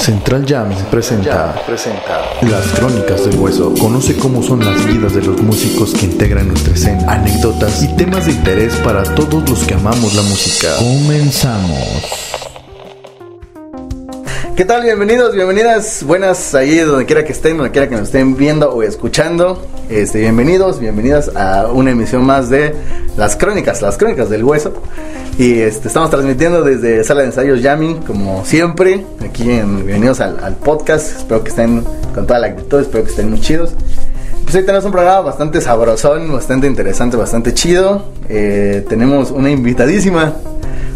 Central Jam presenta, presenta Las Crónicas del Hueso. Conoce cómo son las vidas de los músicos que integran nuestra escena, anécdotas y temas de interés para todos los que amamos la música. Comenzamos. ¿Qué tal? Bienvenidos, bienvenidas, buenas ahí donde quiera que estén, donde quiera que nos estén viendo o escuchando. Este, bienvenidos, bienvenidas a una emisión más de Las Crónicas, Las Crónicas del Hueso. Y este, estamos transmitiendo desde Sala de Ensayos Jamming, como siempre, aquí en Bienvenidos al, al podcast. Espero que estén con toda la actitud, espero que estén muy chidos. Pues hoy tenemos un programa bastante sabrosón, bastante interesante, bastante chido. Eh, tenemos una invitadísima,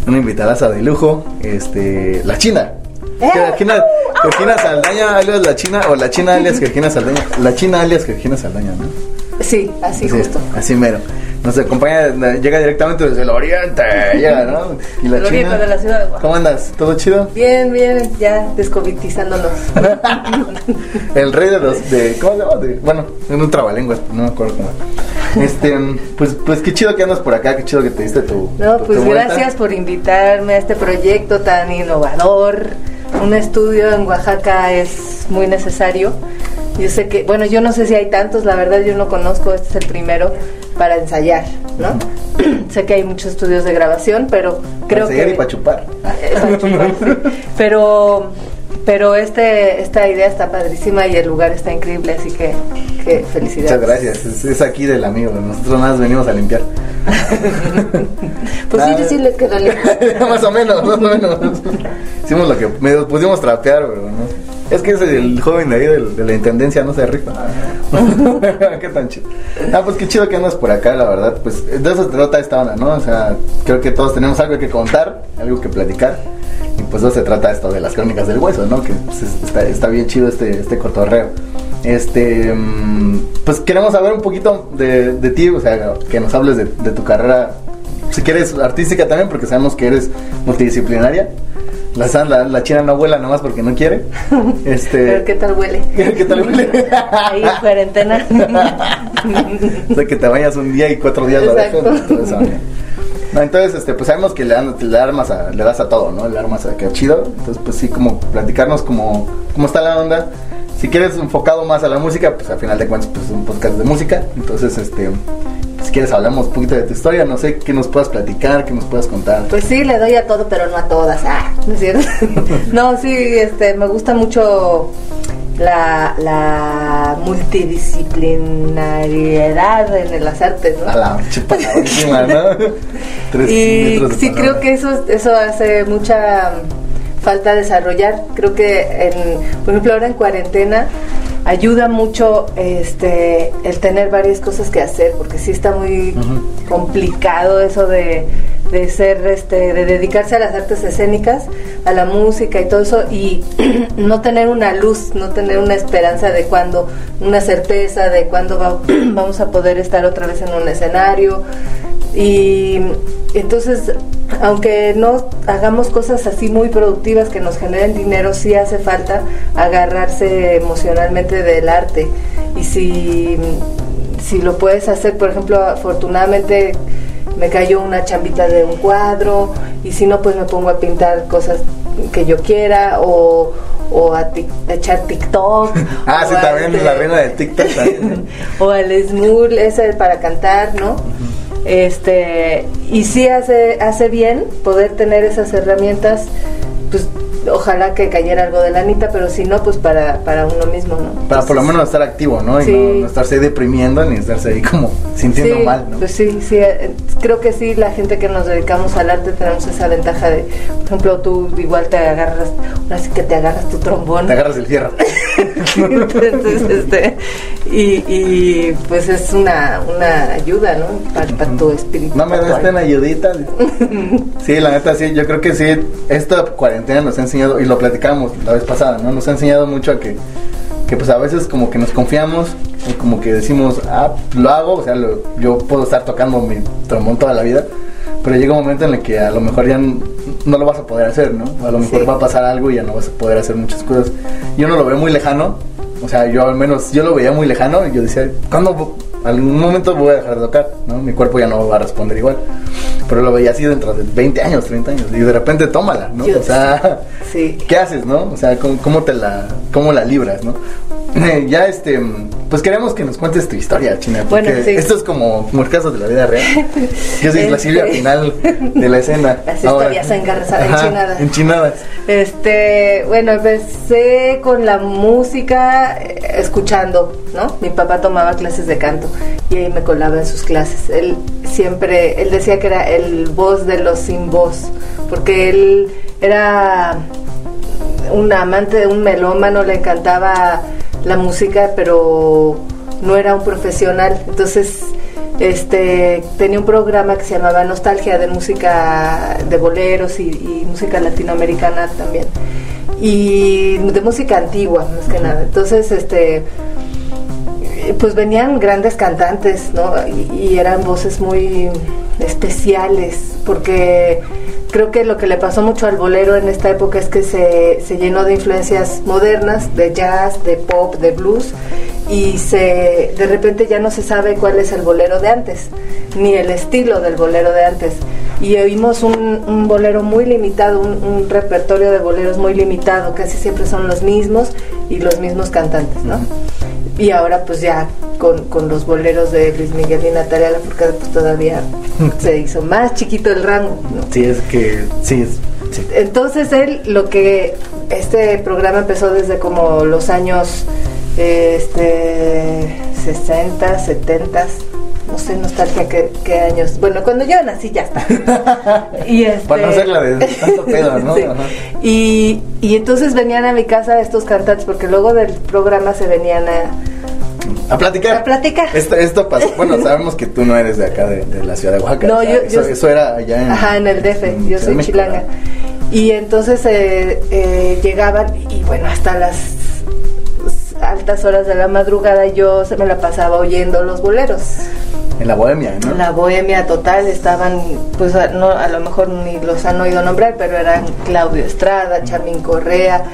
una invitadaza de lujo, este, la China. Georgina, Georgina Saldaña alias la China o la China alias Georgina Saldaña. La China alias Georgina Saldaña, ¿no? Sí, así Sí, justo. Así mero. Nos acompaña, llega directamente desde el oriente, llega, ¿no? Y la El oriente China. de la ciudad de. ¿Cómo andas? ¿Todo chido? Bien, bien, ya descovitizándonos. El rey de los de ¿cómo se llama? De- bueno, en un trabalenguas, no me acuerdo cómo. Este, pues pues qué chido que andas por acá, qué chido que te diste tu No, tu- pues tu gracias por invitarme a este proyecto tan innovador. Un estudio en Oaxaca es muy necesario. Yo sé que, bueno, yo no sé si hay tantos, la verdad yo no conozco, este es el primero para ensayar, ¿no? sé que hay muchos estudios de grabación, pero creo Para seguir que y para chupar. Eh, para chupar, sí. Pero, pero este, esta idea está padrísima y el lugar está increíble, así que, que felicidades. Muchas gracias. Es, es aquí del amigo. Nosotros nada más venimos a limpiar. Pues sí, sí, sí, les quedó lindo. más o menos, más o menos. Hicimos lo que medio pusimos trapear, pero no. Es que es el joven de ahí del- de, la intendencia, no se rifa. qué tan chido. Ah, pues qué chido que andas por acá, la verdad. Pues de eso se trata esta onda, ¿no? O sea, creo que todos tenemos algo que contar, algo que platicar. Pues eso se trata esto de las crónicas del hueso, ¿no? Que pues, es- está, está bien chido este, este cotorreo. Este, mm, pues queremos saber un poquito de, de ti, o sea, que nos hables de, de tu carrera si quieres artística también, porque sabemos que eres multidisciplinaria. La, la, la china no vuela nomás porque no quiere. Este, Pero ¿qué tal huele? ¿Qué tal huele? Ahí en cuarentena. o sea, que te bañas un día y cuatro días lo dejas. No, entonces, este, pues sabemos que le, dan- le, armas a, le das a todo, ¿no? Le armas a que chido. Entonces, pues sí, como platicarnos como, cómo está la onda. Si quieres enfocado más a la música, pues al final de cuentas, pues es un podcast de música. Entonces, este, si quieres hablamos un poquito de tu historia, no sé, qué nos puedas platicar, qué nos puedas contar. Pues sí, le doy a todo, pero no a todas. Ah, ¿no es cierto? no, sí, este, me gusta mucho la, la multidisciplinariedad en las artes, ¿no? A la chupadísima, ¿no? Tres y sí palabra. creo que eso eso hace mucha falta desarrollar creo que en, por ejemplo ahora en cuarentena ayuda mucho este el tener varias cosas que hacer porque sí está muy complicado eso de, de ser este de dedicarse a las artes escénicas a la música y todo eso y no tener una luz no tener una esperanza de cuándo una certeza de cuándo va- vamos a poder estar otra vez en un escenario y entonces, aunque no hagamos cosas así muy productivas que nos generen dinero, sí hace falta agarrarse emocionalmente del arte. Y si, si lo puedes hacer, por ejemplo, afortunadamente me cayó una chambita de un cuadro y si no, pues me pongo a pintar cosas que yo quiera o, o a, tic- a echar TikTok. Ah, sí, también este- la reina del TikTok también. o al Smul, ese para cantar, ¿no? Este, y sí hace, hace bien poder tener esas herramientas, pues ojalá que cayera algo de la Anita, pero si no, pues para, para uno mismo, ¿no? Para por lo menos estar activo, ¿no? Y no, no estarse deprimiendo ni estarse ahí como sintiendo Sí, mal, ¿no? Pues sí, sí, eh, creo que sí, la gente que nos dedicamos al arte tenemos esa ventaja de, por ejemplo, tú igual te agarras, ahora sí que te agarras tu trombón. Te agarras el fierro. Entonces, este, y, y pues es una, una ayuda, ¿no? Para, para tu espíritu. No me una ayudita. Sí, la neta, sí, yo creo que sí. Esta cuarentena nos ha enseñado, y lo platicamos la vez pasada, ¿no? Nos ha enseñado mucho a que, que pues a veces como que nos confiamos, y como que decimos, ah, lo hago, o sea, lo- yo puedo estar tocando mi trombón toda la vida, pero llega un momento en el que a lo mejor ya no lo vas a poder hacer, ¿no? A lo mejor Sí. va a pasar algo y ya no vas a poder hacer muchas cosas. Yo no lo veo muy lejano, o sea, yo al menos, yo lo veía muy lejano y yo decía, ¿cuándo? Algún momento voy a dejar de tocar, ¿no? Mi cuerpo ya no va a responder igual. pero lo veía así dentro de 20 años, 30 años, y de repente tómala, ¿no? O sea, sí. ¿qué haces, no? O sea, ¿cómo, cómo te la, cómo la libras, no? ya este, pues queremos que nos cuentes tu historia, China. Porque Bueno, sí. esto es como, como el caso de la vida real. Yo soy la Este. Silvia final de la escena. Las Ahora. historias engarzadas, enchinadas. enchinadas. Este, bueno, empecé con la música eh, escuchando, ¿no? Mi papá tomaba clases de canto y ahí me colaba en sus clases. Él siempre, él decía que era el voz de los sin voz, porque él era un amante, un melómano, le encantaba la música, pero no era un profesional. Entonces, este, tenía un programa que se llamaba Nostalgia de música de boleros y, y música latinoamericana también. Y de música antigua, más que nada. Entonces, este, pues venían grandes cantantes, ¿no? Y, y eran voces muy especiales, porque creo que lo que le pasó mucho al bolero en esta época es que se, se llenó de influencias modernas, de jazz, de pop, de blues, y se de repente ya no se sabe cuál es el bolero de antes, ni el estilo del bolero de antes. Y oímos un, bolero muy limitado, un repertorio de boleros muy limitado, casi siempre son los mismos y los mismos cantantes, ¿no? Y ahora pues ya con, con los boleros de Luis Miguel y Natalia Lafourcade pues todavía se hizo más chiquito el rango, ¿no? Sí, es que, sí, es, sí. Entonces él lo que este programa empezó desde como los años este 60, 70, no sé nostalgia qué, qué años. Bueno, cuando yo nací ya está. y este, Para no hacerla de tanto pedo, ¿no? Sí. Y, y entonces venían a mi casa estos cantantes porque luego del programa se venían a A platicar. A platicar. Esto, esto pasó. Bueno, sabemos que tú no eres de acá, de, de la ciudad de Oaxaca. No, o sea, yo- eso, yo- eso era allá en. Ajá, en el DF, en yo soy México, chilanga. Y entonces eh, eh, llegaban y bueno, hasta las altas horas de la madrugada yo se me la pasaba oyendo los boleros. En la bohemia, ¿no? La bohemia total estaban, pues a, no, a lo mejor ni los han oído nombrar, pero eran Claudio Estrada, Chamín Correa,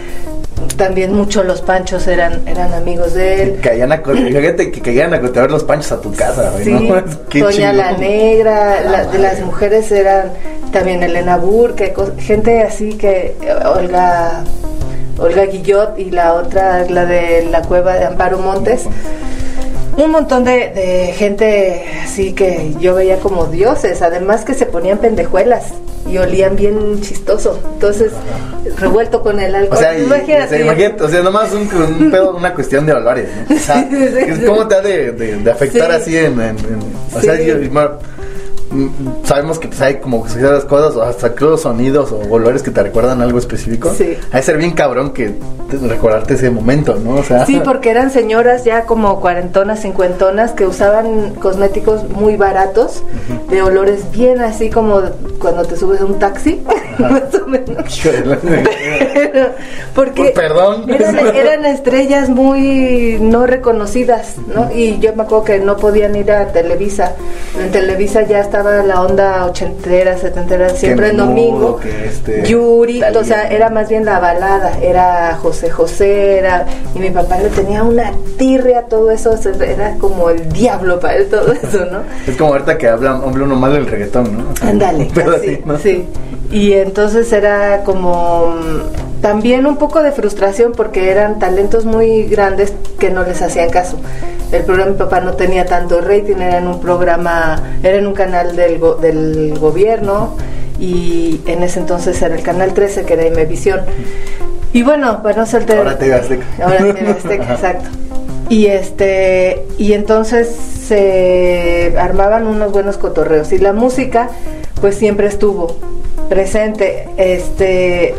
también muchos los panchos eran, eran amigos de él. Caían a, fíjate que caían a cotear los panchos a tu casa, Sí, ¿no? Qué Doña La. Negra, la- de las mujeres eran también Elena Burke, gente así que eh, Olga Olga Guillot y la otra la de la cueva de Amparo Montes. Un montón de, de gente así que yo veía como dioses, además que se ponían pendejuelas y olían bien chistoso. Entonces, revuelto con el O alcohol. sea, y- imagínate. o sea, imagínate, o sea, nomás un, un pedo, una cuestión de olores, ¿no? O sea. ¿cómo te ha de, de- de afectar Sí. así en, en- en- o sea, yo- sabemos que pues, hay como ciertas cosas, o hasta creo sonidos o olores que te recuerdan algo específico. Sí. Ha de ser bien cabrón que te- recordarte ese momento, ¿no? O sea, Sí, porque eran señoras ya como cuarentonas, cincuentonas que usaban cosméticos muy baratos, de olores bien así como cuando te subes a un taxi, más o menos. Pero- porque Pues, perdón. eran, eran estrellas muy no reconocidas, ¿no? Y yo me acuerdo que no podían ir a Televisa. En Televisa ya estaba la onda ochentera, setentera, siempre en domingo. que este, Yuri, o sea, era más bien la balada, era José José, era, y mi papá le tenía una tirria a todo eso, era como el diablo para él todo eso, ¿no? Es como ahorita que habla, uno mal del reggaetón, ¿no? O sea, Ándale, sí. Y entonces era como también un poco de frustración porque eran talentos muy grandes que no les hacían caso. El programa de mi papá no tenía tanto rating, era en un programa, era en un canal del, go- del gobierno y en ese entonces era el canal 13 que era Imevisión. Y bueno, para no saltar Ahora TV Azteca. Ahora TV Azteca, exacto. Y este y entonces se armaban unos buenos cotorreos y la música pues siempre estuvo presente. Este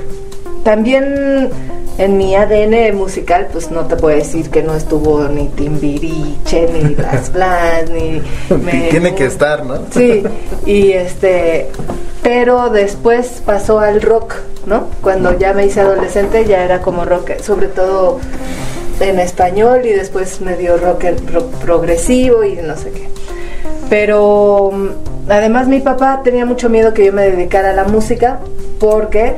también en mi ADN musical pues no te puedo decir que no estuvo ni Timbiriche ni Las Blas ni me- Tiene que estar, ¿no? Sí, y este, pero después pasó al rock, ¿no? Cuando ya me hice adolescente ya era como rock, sobre todo en español y después me dio rock, rock progresivo y no sé qué. Pero mm, además mi papá tenía mucho miedo que yo me dedicara a la música porque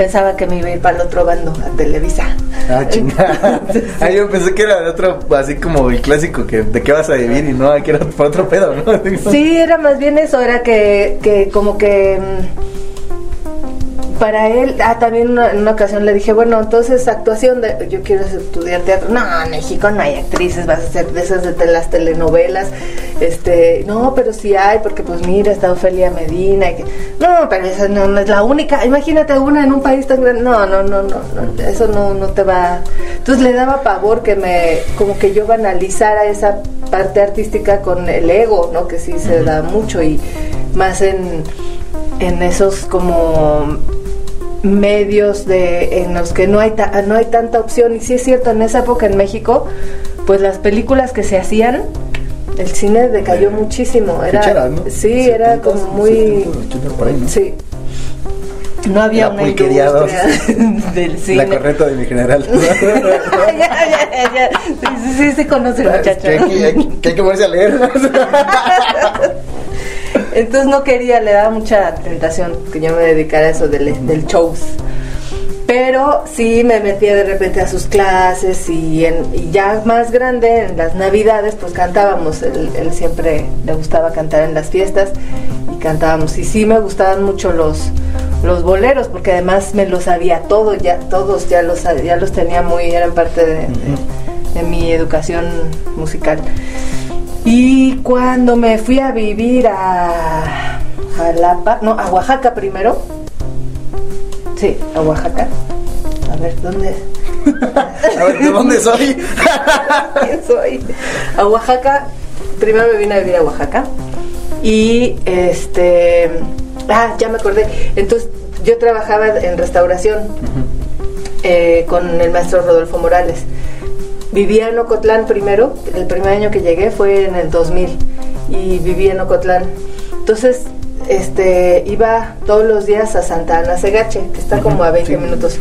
pensaba que me iba a ir para el otro bando, a Televisa. Ah, chingada. ah, yo pensé que era de otro, así como el clásico que de qué vas a vivir y no, que era para otro pedo, ¿no? Sí, era más bien eso, era que, que como que mm, para él, ah, también en una ocasión le dije, bueno, entonces actuación, de, yo quiero estudiar teatro. No, en México no hay actrices, vas a ser de esas de las telenovelas. Este, no, pero sí hay, porque pues mira, está Ofelia Medina. Y que, no, pero esa no, es la única. Imagínate una en un país tan grande. No, no, no, no, eso no, no te va. Entonces le daba pavor que me, como que yo banalizara esa parte artística con el ego, ¿no? Que sí se da mucho y más en, en esos como medios de en los que no hay no hay tanta opción y sí es cierto en esa época en México pues las películas que se hacían el cine decayó muchísimo era ¿no? sí era como muy ¿no? sí no había La una industria del cine La corneta de mi general. ya, ya, ya, Sí, sí, sí, sí conoce el muchacho. que, que- que hay que ponerse a leer. Entonces no quería, le daba mucha tentación que yo me dedicara a eso del, del shows. Pero sí me metía de repente a sus clases y, en, y ya más grande, en las navidades, pues cantábamos. Él, él siempre le gustaba cantar en las fiestas y cantábamos. Y sí me gustaban mucho los, los boleros, porque además me los sabía todos, ya, todos ya los, ya los tenía muy, eran parte de, de- de mi educación musical. Y cuando me fui a vivir a Jalapa, no, a Oaxaca primero. Sí, a Oaxaca. A ver, ¿dónde? A ver, ¿de dónde soy? ¿Quién soy? A Oaxaca. Primero me vine a vivir a Oaxaca. Y este. Ah, ya me acordé. Entonces, yo trabajaba en restauración eh, con el maestro Rodolfo Morales. Vivía en Ocotlán primero. El primer año que llegué fue en el 2000. Y vivía en Ocotlán. Entonces, este, iba todos los días a Santa Ana Segache, que está como a 20 sí. minutos.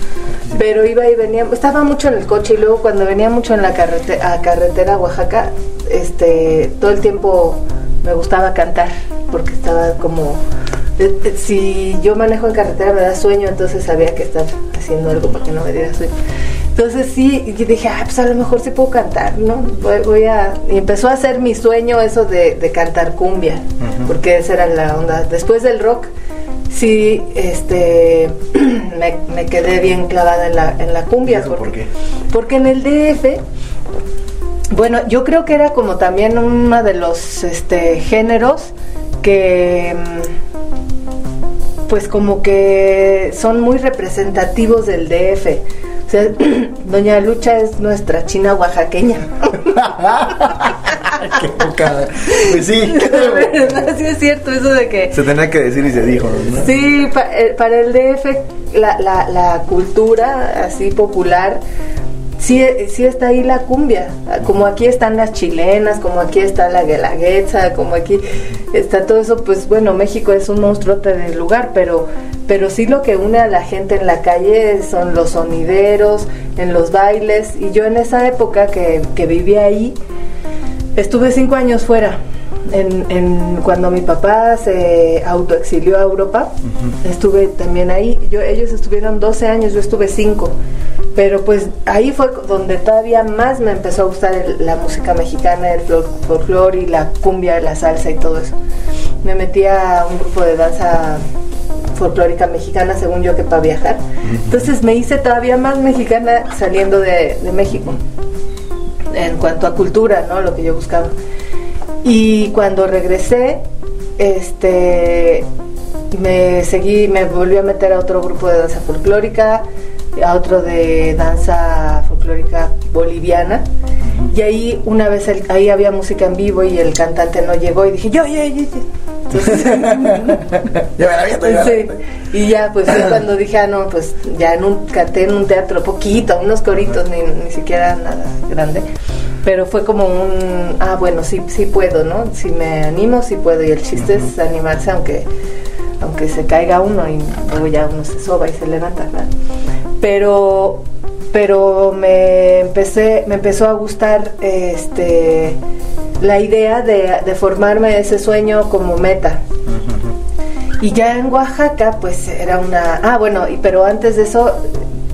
Pero iba y venía, estaba mucho en el coche y luego cuando venía mucho en la carrete- a carretera a Oaxaca, este, todo el tiempo me gustaba cantar, porque estaba como, si yo manejo en carretera me da sueño, entonces sabía que estaba haciendo algo para que no me diera sueño. Entonces sí, y dije, ah, pues a lo mejor sí puedo cantar, ¿no? Voy, voy a... Y empezó a ser mi sueño eso de, de cantar cumbia, porque esa era la onda. Después del rock, sí, este, me, me quedé bien clavada en la, en la cumbia. ¿Eso por porque, qué? porque en el DF, bueno, yo creo que era como también uno de los este, géneros que... mm, Pues como que son muy representativos del DF. O sea, Doña Lucha es nuestra china oaxaqueña. Qué poca. Pues sí. sí es cierto eso de que Se tenía que decir y se dijo, ¿no? Sí, pa- eh, para el DF la, la, la cultura así popular, sí, eh, sí está ahí la cumbia, como aquí están las chilenas, como aquí está la guelaguetza, como aquí está todo eso, pues bueno, México es un monstruote del lugar, pero, pero sí lo que une a la gente en la calle son los sonideros, en los bailes, y yo en esa época que, que vivía ahí, Estuve cinco años fuera. En, en- cuando mi papá se autoexilió a Europa, estuve también ahí. Yo, ellos estuvieron 12 años, yo estuve cinco. Pero pues ahí fue donde todavía más me empezó a gustar el- la música mexicana, el fol- folclore y la cumbia, la salsa y todo eso. Me metí a un grupo de danza folclórica mexicana, según yo, que para viajar. Entonces me hice todavía más mexicana saliendo de, de México en cuanto a cultura, ¿no? Lo que yo buscaba. Y cuando regresé, este, me seguí, me volví a meter a otro grupo de danza folclórica, a otro de danza folclórica boliviana. Y ahí una vez el- ahí había música en vivo y el cantante no llegó y dije, yo, yo, yo, yo. Entonces, Sí, y ya pues fue cuando dije, ah, no, pues ya en un, canté en un teatro poquito, unos coritos, ni, ni siquiera nada grande. Pero fue como un, ah, bueno, sí, sí puedo, ¿no? Si me animo, sí puedo. Y el chiste es animarse aunque, aunque se caiga uno y luego ya uno se soba y se levanta, ¿verdad? Pero, pero me empecé, me empezó a gustar este la idea de, de formarme ese sueño como meta. Y ya en Oaxaca, pues era una. Ah, bueno, pero antes de eso,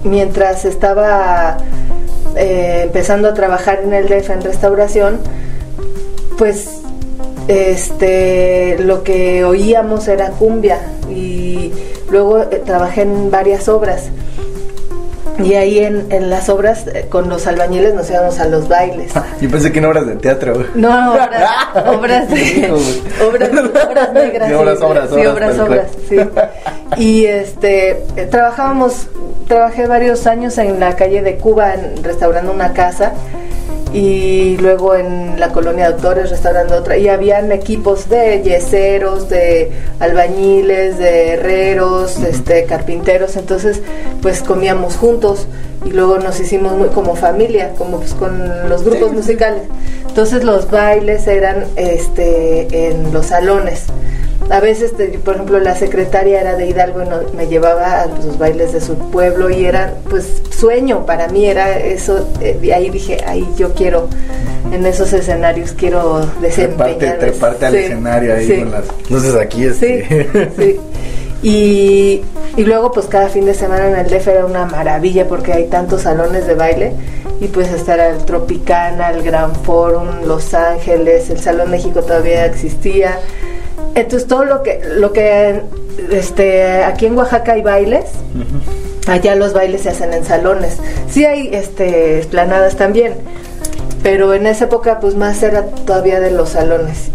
mientras estaba eh, empezando a trabajar en el DEF en restauración, pues este lo que oíamos era cumbia y luego eh, trabajé en varias obras y ahí en, en las obras eh, con los albañiles nos íbamos a los bailes. Yo pensé que en obras de teatro. No, obras, obras, de, obras, obras negras. Sí, obras, obras, sí, obras, sí. Y este, eh, trabajábamos, trabajé varios años en la calle de Cuba en- restaurando una casa y luego en la colonia de autores restaurando otra y habían equipos de yeseros, de albañiles, de herreros, este carpinteros, entonces pues comíamos juntos y luego nos hicimos muy como familia, como pues con los grupos musicales. Entonces los bailes eran este en los salones. A veces, te- por ejemplo, la secretaria era de Hidalgo y no- me llevaba a los bailes de su pueblo y era, pues, sueño para mí, era eso, eh, y ahí dije, ahí yo quiero, en esos escenarios quiero Treparte, desempeñar. treparte al Sí, escenario ahí sí. con las luces aquí. Sí, Este. sí. Y, y luego pues cada fin de semana en el DF era una maravilla porque hay tantos salones de baile y pues estar el Tropicana, el Gran Forum, Los Ángeles, el Salón México todavía existía. Entonces todo lo que lo que este aquí en Oaxaca hay bailes, allá los bailes se hacen en salones. Sí hay este esplanadas también, pero en esa época pues más era todavía de los salones.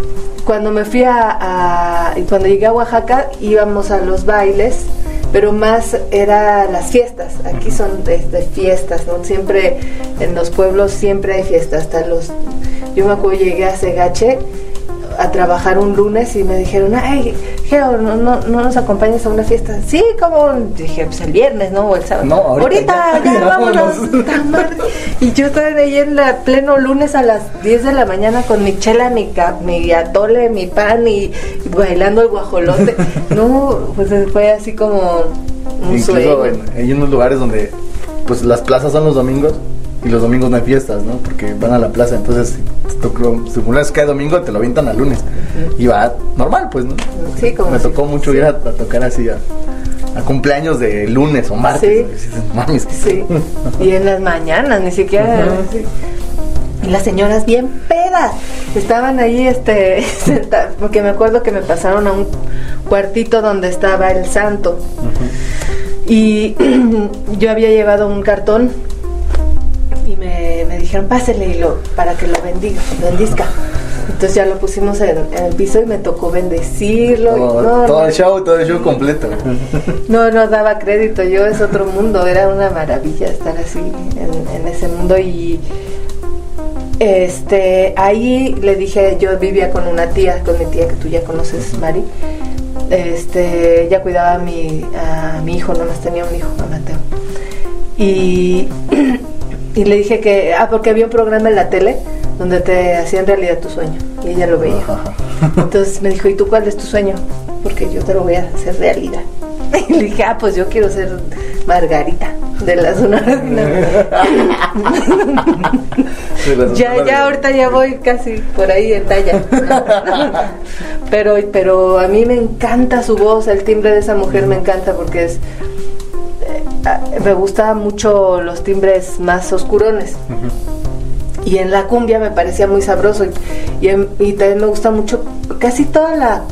Cuando me fui a, cuando llegué a Oaxaca íbamos a los bailes, pero más era las fiestas. Aquí son de, de fiestas, ¿no? Siempre en los pueblos siempre hay fiestas. Hasta los, yo me acuerdo llegué a Segache a trabajar un lunes y me dijeron, ay, Geo, no, no, no nos acompañas a una fiesta. Sí, como dije, pues el viernes, ¿no? O el sábado. No, ahorita ya, ya, vámonos. Y yo estaba ahí en la pleno lunes a las 10 de la mañana con mi chela, mi, mi atole, mi pan y, y bailando el guajolote. No, pues fue así como un Incluso sueño. en- hay unos lugares donde pues las plazas son los domingos y los domingos no hay fiestas, ¿no? Porque van a la plaza, entonces si tu si cumpleaños cae domingo te lo avientan al lunes. Y va normal, pues, ¿no? Sí, como Me si- tocó mucho sí. ir a, a tocar así a, a cumpleaños de lunes o martes. Sí. ¿no? Y dices, "No mames, ¿qué Sí, y en las mañanas, ni siquiera. Y las señoras bien pedas. Estaban ahí, este, sentadas, porque me acuerdo que me pasaron a un cuartito donde estaba el santo. Y yo había llevado un cartón me, dijeron, pásele y lo, para que lo bendiga, bendizca. Entonces ya lo pusimos en, en el piso y me tocó bendecirlo. y todo, no, todo no, el show, todo el show completo. no, no daba crédito, yo es otro mundo, era una maravilla estar así en, en ese mundo y este ahí le dije, yo vivía con una tía, con mi tía que tú ya conoces, Mari. Este, ella cuidaba a mi, a mi hijo, nomás tenía un hijo, a Mateo. Y, y le dije que, ah, porque había un programa en la tele donde te hacían realidad tu sueño y ella lo veía. Entonces me dijo, ¿y tú cuál es tu sueño? Porque yo te lo voy a hacer realidad. Y le dije, ah, pues yo quiero ser Margarita de la zona. ya, ya, ahorita ya voy casi por ahí en talla. Pero, pero a mí me encanta su voz, el timbre de esa mujer me encanta porque es. Me gustan mucho los timbres más oscurones. Y en la cumbia me parecía muy sabroso. Y, y, en- y también me gusta mucho casi toda la,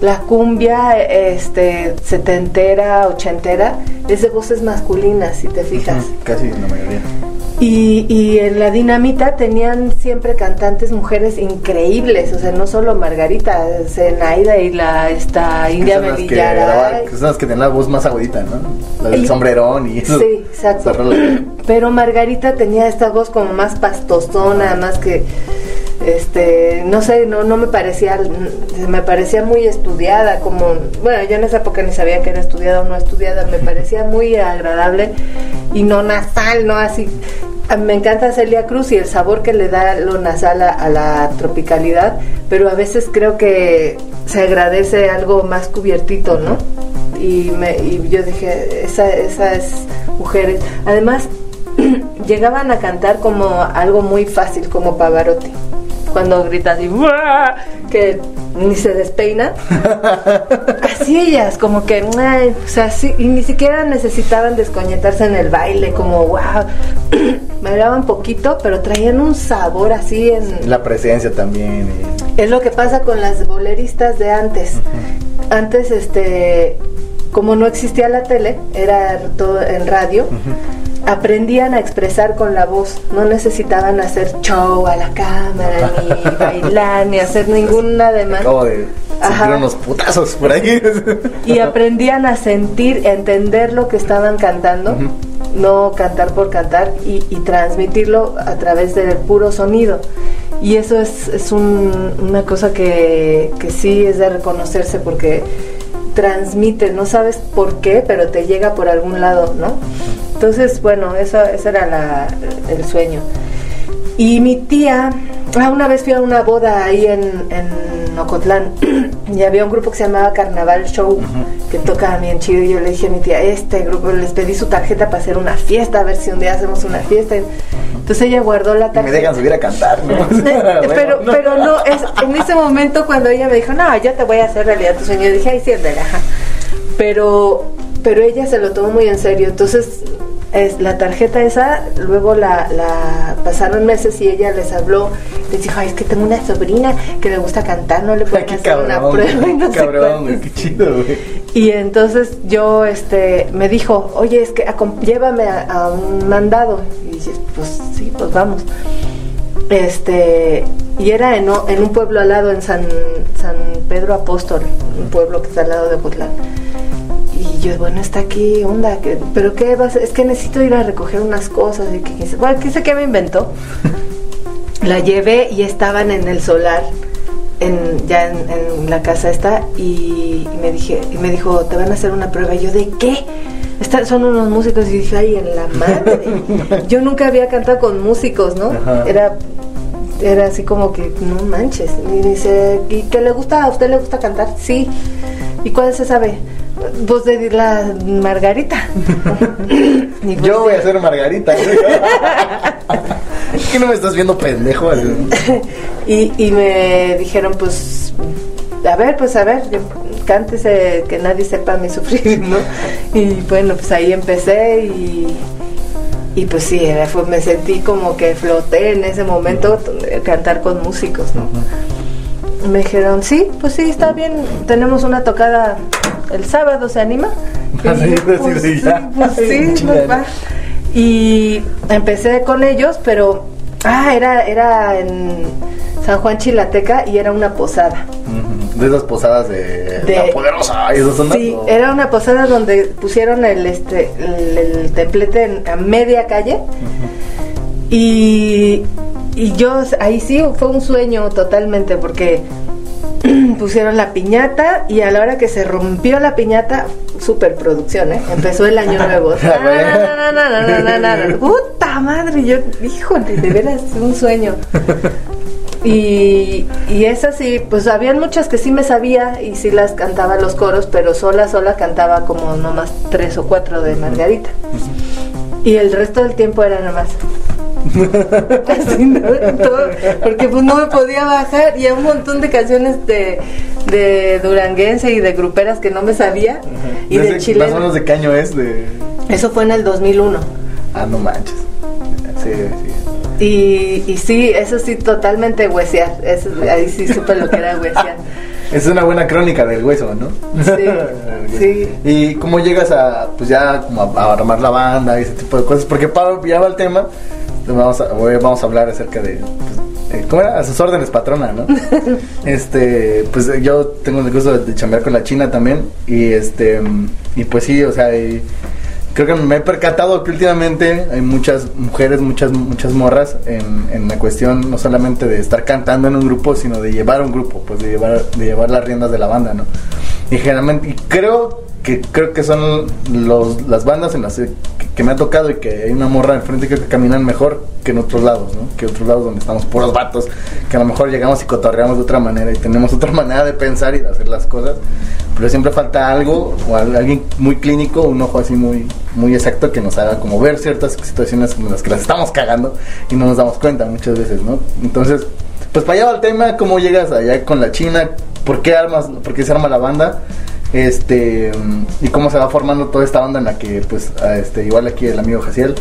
la cumbia este, setentera, ochentera, es de voces masculinas, si te fijas. Casi la mayoría. Y, y en la dinamita tenían siempre cantantes mujeres increíbles, o sea, no solo Margarita, Zenaida y la esta India que son las que, Melillara. que son las que tienen la voz más agudita, ¿no? La del Y- sombrerón y eso. Sí, exacto. Pero Margarita tenía esta voz como más pastosona, más que este, no sé, no no me parecía me parecía muy estudiada, como bueno, yo en esa época ni sabía que era estudiada o no estudiada, me parecía muy agradable y no nasal, no así. Me encanta Celia Cruz y el sabor que le da lo nasal a, la tropicalidad, pero a veces creo que se agradece algo más cubiertito, ¿no? y, me, y yo dije, esa, esas mujeres, además llegaban a cantar como algo muy fácil, como Pavarotti, cuando grita así, "Uah", que ni se despeina. Así ellas, como que, ay, o sea, sí, y ni siquiera necesitaban desconectarse en el baile, como, wow. bailaban poquito, pero traían un sabor así en... La presencia también. Es lo que pasa con las boleristas de antes. Antes, este, como no existía la tele, era todo en radio. Aprendían a expresar con la voz, no necesitaban hacer show a la cámara, ni bailar, ni hacer ninguna demanda. Acabo de unos putazos por ahí. Y aprendían a sentir, a entender lo que estaban cantando, no cantar por cantar, y, transmitirlo a través del puro sonido. Y eso es, es una cosa que, que sí es de reconocerse porque transmite, no sabes por qué, pero te llega por algún lado, ¿no? Entonces, bueno, eso, ese era la, el sueño. Y mi tía, ah, una vez fui a una boda ahí en, en Ocotlán y había un grupo que se llamaba Carnaval Show que tocaba bien chido y yo le dije a mi tía, este grupo, les pedí su tarjeta para hacer una fiesta, a ver si un día hacemos una fiesta. Entonces ella guardó la tarjeta. me dejan subir a cantar, ¿no? pero, pero no, es, en ese momento cuando ella me dijo, no, ya te voy a hacer realidad tu sueño, dije, ay, sí, es ajá. Pero, pero ella se lo tomó muy en serio, entonces es la tarjeta esa, luego la, la, pasaron meses y ella les habló, les dijo, ay, es que tengo una sobrina que le gusta cantar, no le pueden hacer una prueba y no cabrón, qué chido, güey. Y entonces yo, este, me dijo, oye, es que llévame a, un mandado. Y dije, pues sí, pues vamos. Este, y era en, en un pueblo al lado, en San, San Pedro Apóstol, un pueblo que está al lado de Cotlán. Y yo, bueno, está aquí, onda, pero ¿qué vas? Es que necesito ir a recoger unas cosas. Y que, bueno, ¿qué sé qué me inventó? la llevé y estaban en el solar, en, ya en, la casa esta, y, me dije, y me dijo, te van a hacer una prueba. Y yo, ¿de qué? son unos músicos y dije, ay, en la madre. yo nunca había cantado con músicos, ¿no? Era era así como que no manches. Y dice, ¿y qué le gusta? ¿A usted le gusta cantar? Sí. ¿Y cuál se sabe? Vos de la Margarita. Yo voy a ser Margarita. ¿Qué no me estás viendo pendejo? y, y me dijeron, pues, a ver, pues a ver, cántese que nadie sepa mi sufrir, ¿no? Y bueno, pues ahí empecé y, y pues sí, me sentí como que floté en ese momento cantar con músicos, ¿no? Me dijeron, sí, pues sí, está bien, tenemos una tocada el sábado se anima. Y pues, sí, pues sí, nos va. Y empecé con ellos, pero ah, era, era en San Juan Chilateca y era una posada. De esas posadas de, la poderosa Sí, era una posada donde pusieron el este el, templete en, a media calle. Y y yo ahí sí fue un sueño totalmente porque pusieron la piñata y a la hora que se rompió la piñata, superproducción, ¿eh? Empezó el año nuevo. Puta madre, yo, híjole, de veras, un sueño. Y, y esas sí, pues habían muchas que sí me sabía y sí las cantaba los coros, pero sola, sola cantaba como nomás tres o cuatro de Margarita. Y el resto del tiempo era nomás. porque pues no me podía bajar y hay un montón de canciones de, de duranguense y de gruperas que no me sabía y de Chile. Más o menos de qué año es de Eso fue en el 2001. Ah, no manches. Sí, sí. Y, y sí, eso sí, totalmente huesear. Eso, ahí sí supe lo que era huesear. Es una buena crónica del hueso, ¿no? Sí, sí. ¿Y cómo llegas a, pues ya, como a, armar la banda y ese tipo de cosas? Porque Pablo ya va el tema vamos a, vamos a hablar acerca de... Pues, eh, ¿Cómo era? A sus órdenes, patrona, ¿no? este, pues yo tengo el gusto de, chambear con la China también. Y este, y pues sí, o sea, creo que me he percatado que últimamente hay muchas mujeres, muchas, muchas morras en, en la cuestión no solamente de estar cantando en un grupo, sino de llevar un grupo, pues de llevar, de llevar las riendas de la banda, ¿no? Y generalmente, y creo que creo que son los, las bandas en las que, me ha tocado y que hay una morra enfrente que caminan mejor que en otros lados, ¿no? Que otros lados donde estamos puros vatos, que a lo mejor llegamos y cotorreamos de otra manera y tenemos otra manera de pensar y de hacer las cosas, pero siempre falta algo o alguien muy clínico, un ojo así muy muy exacto que nos haga como ver ciertas situaciones en las que las estamos cagando y no nos damos cuenta muchas veces, ¿no? Entonces, pues para allá va el tema, cómo llegas allá con la China, por qué armas, por qué se arma la banda este y cómo se va formando toda esta onda en la que pues este igual aquí el amigo Jaciel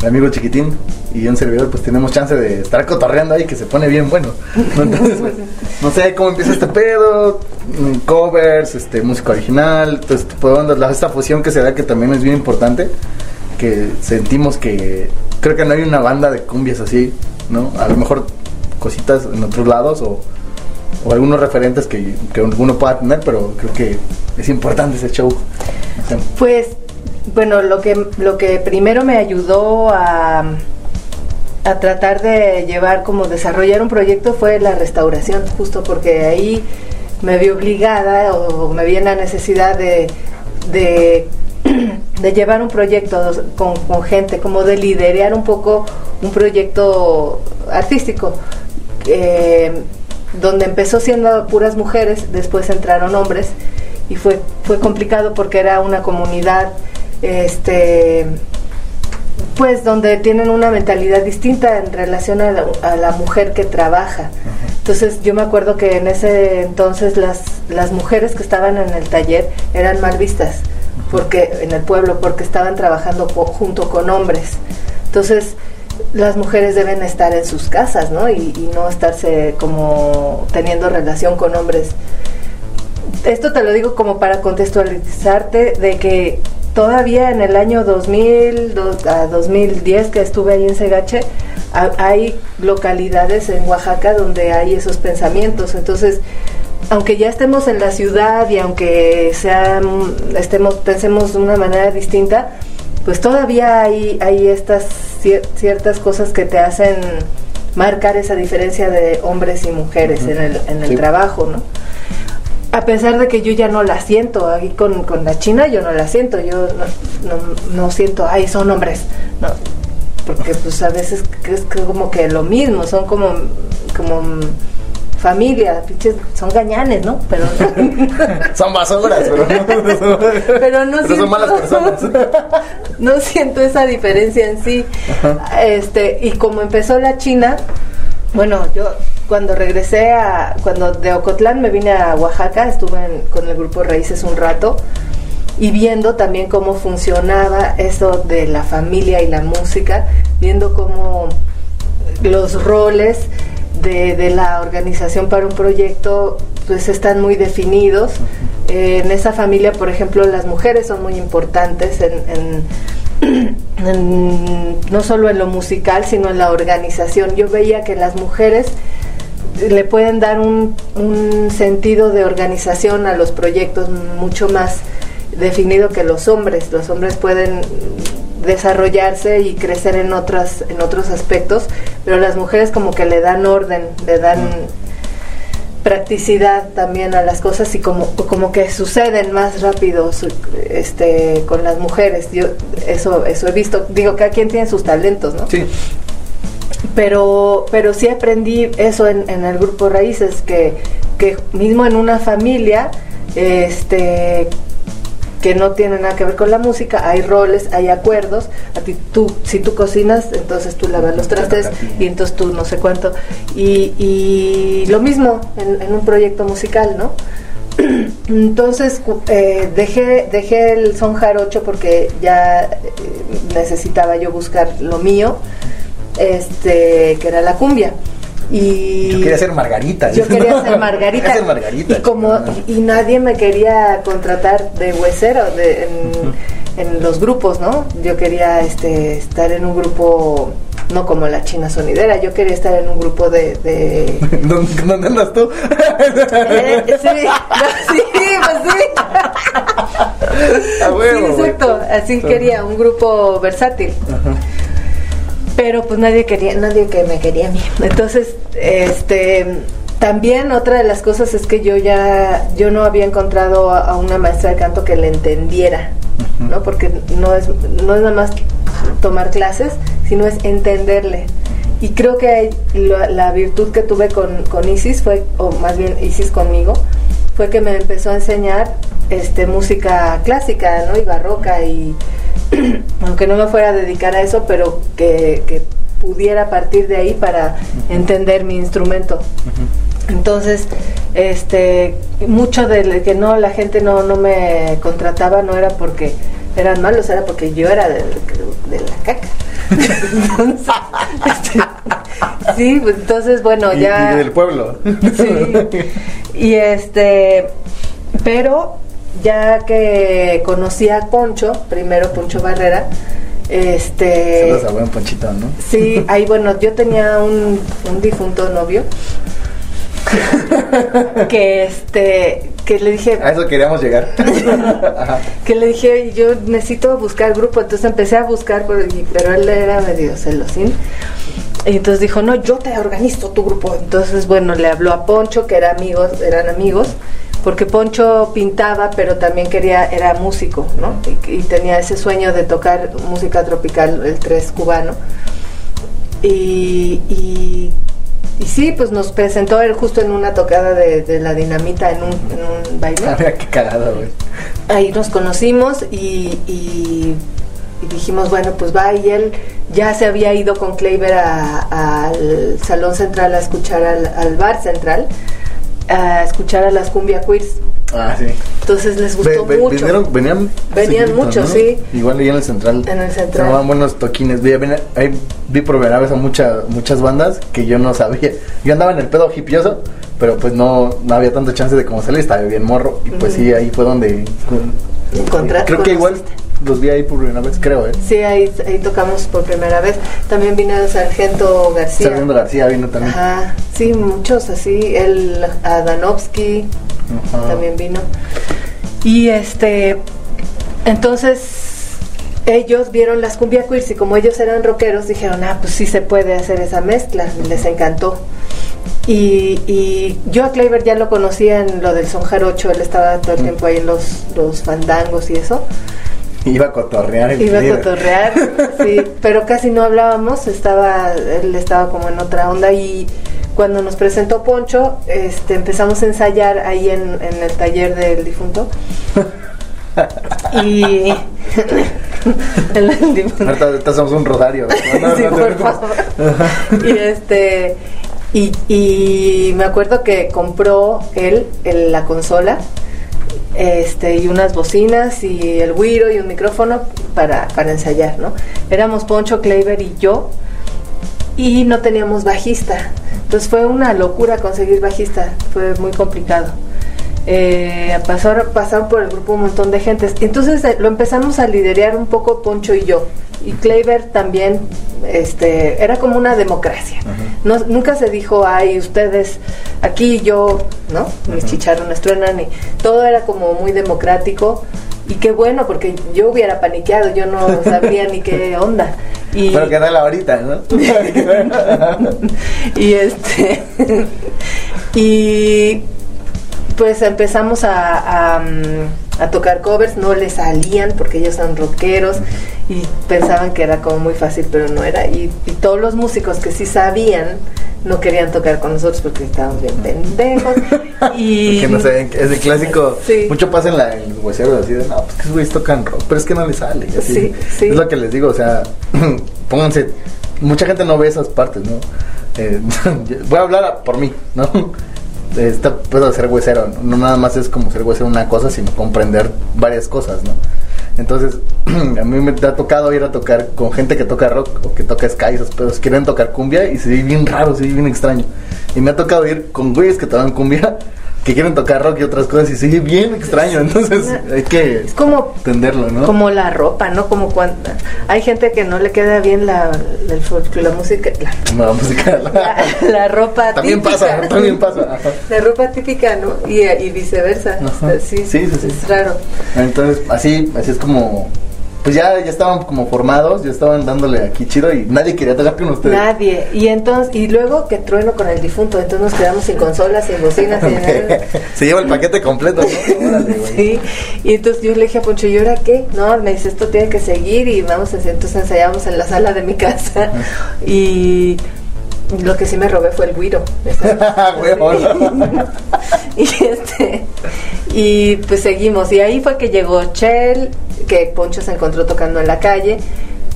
el amigo chiquitín y un servidor, pues tenemos chance de estar cotorreando ahí que se pone bien bueno. Entonces, pues, no sé cómo empieza este pedo, mm, covers, este música original, entonces pues, esta fusión que se da que también es bien importante, que sentimos que creo que no hay una banda de cumbias así, ¿no? A lo mejor cositas en otros lados o, o algunos referentes que, que uno pueda tener, pero creo que es importante ese show. Pues bueno, lo que, lo que primero me ayudó a, a tratar de llevar como desarrollar un proyecto fue la restauración, justo porque ahí me vi obligada o me vi en la necesidad de, de, llevar un proyecto con, con, gente, como de liderar un poco un proyecto artístico. Eh, donde empezó siendo puras mujeres, después entraron hombres y fue, fue complicado porque era una comunidad este pues donde tienen una mentalidad distinta en relación a la, mujer que trabaja. Entonces yo me acuerdo que en ese entonces las, las mujeres que estaban en el taller eran mal vistas porque en el pueblo porque estaban trabajando junto con hombres. Entonces las mujeres deben estar en sus casas, ¿no? Y, no estarse como teniendo relación con hombres. Esto te lo digo como para contextualizarte de que todavía en el año 2000 a 2010 que estuve ahí en Segache, hay localidades en Oaxaca donde hay esos pensamientos. Entonces, aunque ya estemos en la ciudad y aunque sea, estemos, pensemos de una manera distinta, pues todavía hay, hay estas ciertas cosas que te hacen marcar esa diferencia de hombres y mujeres en el, en el trabajo, ¿no? a pesar de que yo ya no la siento, aquí con, con la China yo no la siento, yo no, no, siento, ay, son hombres, no, porque pues a veces es como que lo mismo, son como, como familia, son gañanes, ¿no? Pero son basuras, pero no, pero no siento, son malas personas. no siento esa diferencia en sí. Este, y como empezó la China, bueno, yo cuando regresé a, cuando de Ocotlán me vine a Oaxaca, estuve con el grupo Raíces un rato y viendo también cómo funcionaba eso de la familia y la música, viendo cómo los roles de, la organización para un proyecto pues están muy definidos. en esa familia, por ejemplo, las mujeres son muy importantes en no solo en lo musical, sino en la organización. Yo veía que las mujeres le pueden dar un, sentido de organización a los proyectos mucho más definido que los hombres. Los hombres pueden desarrollarse y crecer en otras en otros aspectos, pero las mujeres como que le dan orden, le dan practicidad también a las cosas y como, como que suceden más rápido este, con las mujeres. Yo eso, eso he visto. Digo, cada quien tiene sus talentos, ¿no? Sí. Pero, pero sí aprendí eso en, en el grupo Raíces, que, que mismo en una familia, este que no tiene nada que ver con la música, hay roles, hay acuerdos, a ti tú, si tú cocinas, entonces tú lavas los trastes y entonces tú no sé cuánto, y, y lo mismo en, un proyecto musical, ¿no? Entonces eh, dejé, dejé el son jarocho porque ya eh, necesitaba yo buscar lo mío, este, que era la cumbia. Y yo quería ser Margarita. Yo quería ser Margarita. Y como y nadie me quería contratar de huesero de, en, los grupos, ¿no? Yo quería este estar en un grupo no como la China Sonidera, yo quería estar en un grupo de... de... ¿Dónde andas tú? Eh, sí, sí, pues sí. sí, exacto, así quería, un grupo versátil. Ajá pero pues nadie quería, nadie que me quería a mí. Entonces, este también otra de las cosas es que yo ya yo no había encontrado a, una maestra de canto que le entendiera, ¿no? Porque no es no es nada más tomar clases, sino es entenderle. Y creo que la, virtud que tuve con, con Isis fue, o más bien Isis conmigo, fue que me empezó a enseñar este música clásica, ¿no? Y barroca y aunque no me fuera a dedicar a eso, pero que, pudiera partir de ahí para entender mi instrumento. Entonces, este, mucho de que no la gente no, no me contrataba no era porque eran malos, era porque yo era de, la caca. entonces, este, sí, pues, entonces bueno, Y- ya Y, del pueblo. Sí. Y este, pero ya que conocí a Poncho, primero Poncho Barrera, este, Saludos a buen Ponchito, ¿no? sí, ahí bueno, yo tenía un, un difunto novio que este, que le dije, A eso queríamos llegar. Que le dije, yo necesito buscar grupo, entonces empecé a buscar, pero, y- pero él era medio celosín. Y entonces dijo, no, yo te organizo tu grupo. Entonces, bueno, le habló a Poncho, que era amigos, eran amigos, porque Poncho pintaba, pero también quería, era músico, ¿no? Y, y tenía ese sueño de tocar música tropical, el tres cubano. Y, y, y sí, pues nos presentó él justo en una tocada de, de la dinamita, en un, en un baile Ah, mira qué cagado, güey. ahí nos conocimos y, dijimos, bueno, pues va, y él ya se había ido con Kleiber al Salón Central a escuchar al, al Bar Central, a escuchar a las Cumbia Queers. Ah, sí. Entonces les gustó ve- mucho. vinieron- venían Venían sí. Igual ahí en el central. En el central. Se llamaban buenos toquines. Vi, ven- ahí vi por primera vez a mucha- muchas bandas que yo no sabía. Yo andaba en el pedo hipioso, pero pues no, no había tanta chance de como salir. Estaba bien morro. Y pues sí, ahí fue donde. Encontra- creo que igual. Los vi ahí por primera vez, creo, ¿eh? Sí, ahí, ahí tocamos por primera vez. También vino el Sargento García. Sargento García vino también. Ajá, sí, muchos así. El Adanovsky. Ajá. también vino. Y este, entonces ellos vieron las cumbia queers y como ellos eran rockeros dijeron, ah, pues sí se puede hacer esa mezcla, les encantó. Y, y yo a Kleiber ya lo conocía en lo del son jarocho, él estaba todo el tiempo ahí en los, los fandangos y eso. Iba a cotorrear el Iba a cotorrear, sí, pero casi no hablábamos, estaba, él estaba como en otra onda y cuando nos presentó Poncho, este, empezamos a ensayar ahí en, en el taller del difunto. y. Ahorita, un rosario. No, no, Sí, no te por preocupes. favor. y este y, y me acuerdo que compró él el- la consola este y unas bocinas y el güiro y un micrófono para, para ensayar, ¿no? Éramos Poncho, Kleiber y yo y no teníamos bajista. Entonces fue una locura conseguir bajista, fue muy complicado. Eh, pasaron, pasaron por el grupo un montón de gentes. Entonces eh, lo empezamos a liderar un poco Poncho y yo. Y Kleiber también, este, era como una democracia. No, nunca se dijo, ay, ustedes, aquí yo, ¿no? Mis chicharrones truenan y todo era como muy democrático. Y qué bueno, porque yo hubiera paniqueado, yo no sabría ni qué onda. Y, Pero que tal ahorita, ¿no? y este y pues empezamos a, a, mm, a tocar covers, no le salían porque ellos son rockeros y pensaban que era como muy fácil, pero no era. Y, y todos los músicos que sí sabían no querían tocar con nosotros porque estábamos bien pendejos. Y no sé, es el clásico. Sí. Mucho pasa en la, en los hueseros así de, no, pues que güeyes tocan rock, pero es que no les sale. y así. Sí, sí. Es lo que les digo, o sea, pónganse. Mucha gente no ve esas partes, ¿no? Eh, voy a hablar a- por mí, ¿no? Este pedo de ser huesero, ¿no? no nada más es como ser huesero una cosa, sino comprender varias cosas, ¿no? Entonces, a mí me ha tocado ir a tocar con gente que toca rock o que toca sky, esos pedos, quieren tocar cumbia y se ve bien raro, se ve bien extraño. Y me ha tocado ir con güeyes que tocan cumbia, que quieren tocar rock y otras cosas y ve bien extraño. Entonces, hay que es como entenderlo, ¿no? como la ropa, ¿no? Como cuando hay gente que no le queda bien la, folk- la música, la, la música. la, la ropa también típica. pasa, también pasa. Ajá. La ropa típica, ¿no? Y, y viceversa. Sí, Sí, sí, sí. es raro. Entonces, así, así es como. Pues ya, ya estaban como formados, ya estaban dándole aquí chido y nadie quería tocar con ustedes. Nadie. Y entonces, y luego que trueno con el difunto, entonces nos quedamos sin consolas, sin bocinas, sin nada. Se lleva el paquete completo, ¿no? Órale, güey. Sí, y entonces yo le dije a Poncho, ¿y ahora qué? No, me dice, esto tiene que seguir y vamos a hacer, entonces ensayamos en la sala de mi casa y lo que sí me robé fue el guiro. Y este y pues seguimos. Y ahí fue que llegó Chel que Poncho se encontró tocando en la calle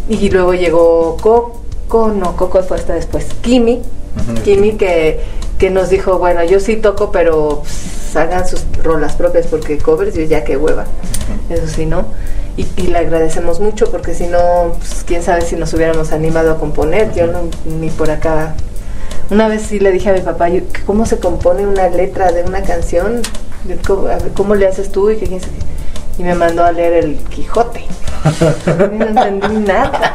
y luego llegó Coco no Coco fue hasta después Kimi. Kimi que que nos dijo bueno yo sí toco pero pues, hagan sus rolas propias porque covers yo ya que hueva eso sí no y, y le agradecemos mucho porque si no, pues, quién sabe si nos hubiéramos animado a componer. Yo no, ni por acá. Una vez sí le dije a mi papá, yo, ¿cómo se compone una letra de una canción? ¿Cómo, a ver, ¿cómo le haces tú? Y, que y me mandó a leer el Quijote. No entendí nada.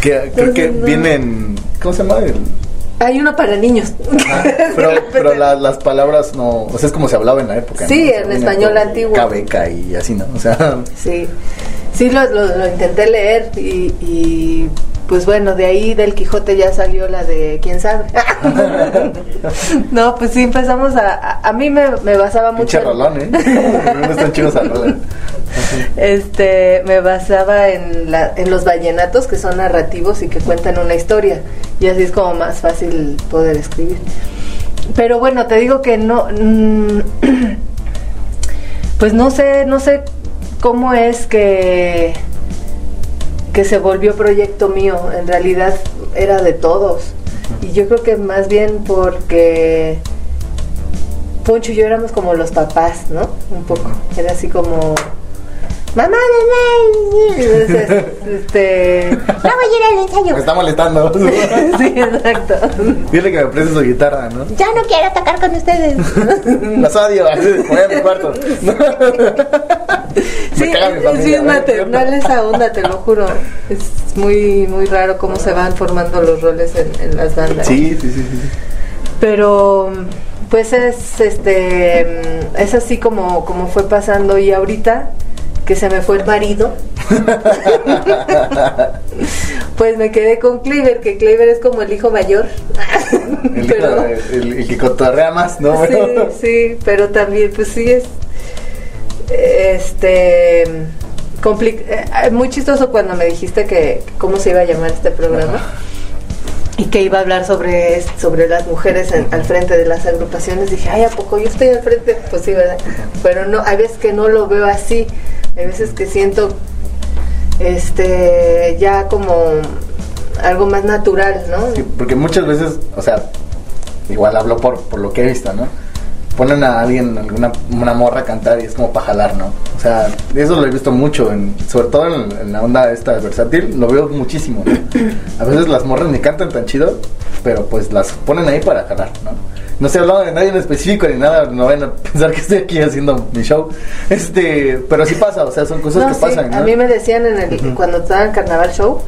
Que, creo que vienen. ¿Cómo se llama? El- Hay uno para niños. Ah, pero pero la- las palabras no. O sea, es como se hablaba en la época. Sí, en español antiguo. Cabeca y así, ¿no? O sea. Sí, sí lo, lo- lo intenté leer y, y, pues bueno, de ahí del Quijote ya salió la de quién sabe. no, pues sí empezamos a... A, a mí me, me basaba mucho... En- rolón, ¿eh? No están chidos a rola. este me basaba en, la, en los vallenatos que son narrativos y que cuentan una historia y así es como más fácil poder escribir pero bueno te digo que no mm, pues no sé no sé cómo es que que se volvió proyecto mío en realidad era de todos y yo creo que más bien porque Poncho y yo éramos como los papás, ¿no? Un poco. Era así como. Mamá, mamá. Entonces, este. No voy a ir al Me ensayo. está molestando. Sí, exacto. Dile que me preste su guitarra, ¿no? Ya no quiero tocar con ustedes. Las odio. Voy a mi cuarto. Sí, es bien ¿no? maternal esa onda, te lo juro. Es muy, muy raro cómo se van formando los roles en, en las bandas. Sí, sí, sí, sí. Pero pues es este es así como como fue pasando y ahorita que se me fue el marido. Pues me quedé con Cleaver que Cleaver es como el hijo mayor. El, pero el, el que cotorrea más, ¿no? sí sí pero también pues sí es este compli- eh, muy chistoso cuando me dijiste que cómo se iba a llamar este programa y que iba a hablar sobre sobre las mujeres en- al frente de las agrupaciones dije ay a poco yo estoy al frente pues sí verdad pero no hay veces que no lo veo así. Hay veces que siento este ya como algo más natural no Sí, porque muchas veces, o sea, igual hablo por, por lo que he visto, ¿no? Ponen a alguien, alguna una morra a cantar y es como para jalar, ¿no? O sea, eso lo he visto mucho, en, sobre todo en, en la onda esta versátil, lo veo muchísimo, ¿no? A veces las morras ni cantan tan chido, pero pues las ponen ahí para jalar, ¿no? No estoy hablando de nadie en específico ni nada, no vayan a pensar que estoy aquí haciendo mi show. Este, pero sí pasa, o sea, son cosas No, que sí, pasan, ¿no? A mí me decían en el, cuando estaba en carnaval show,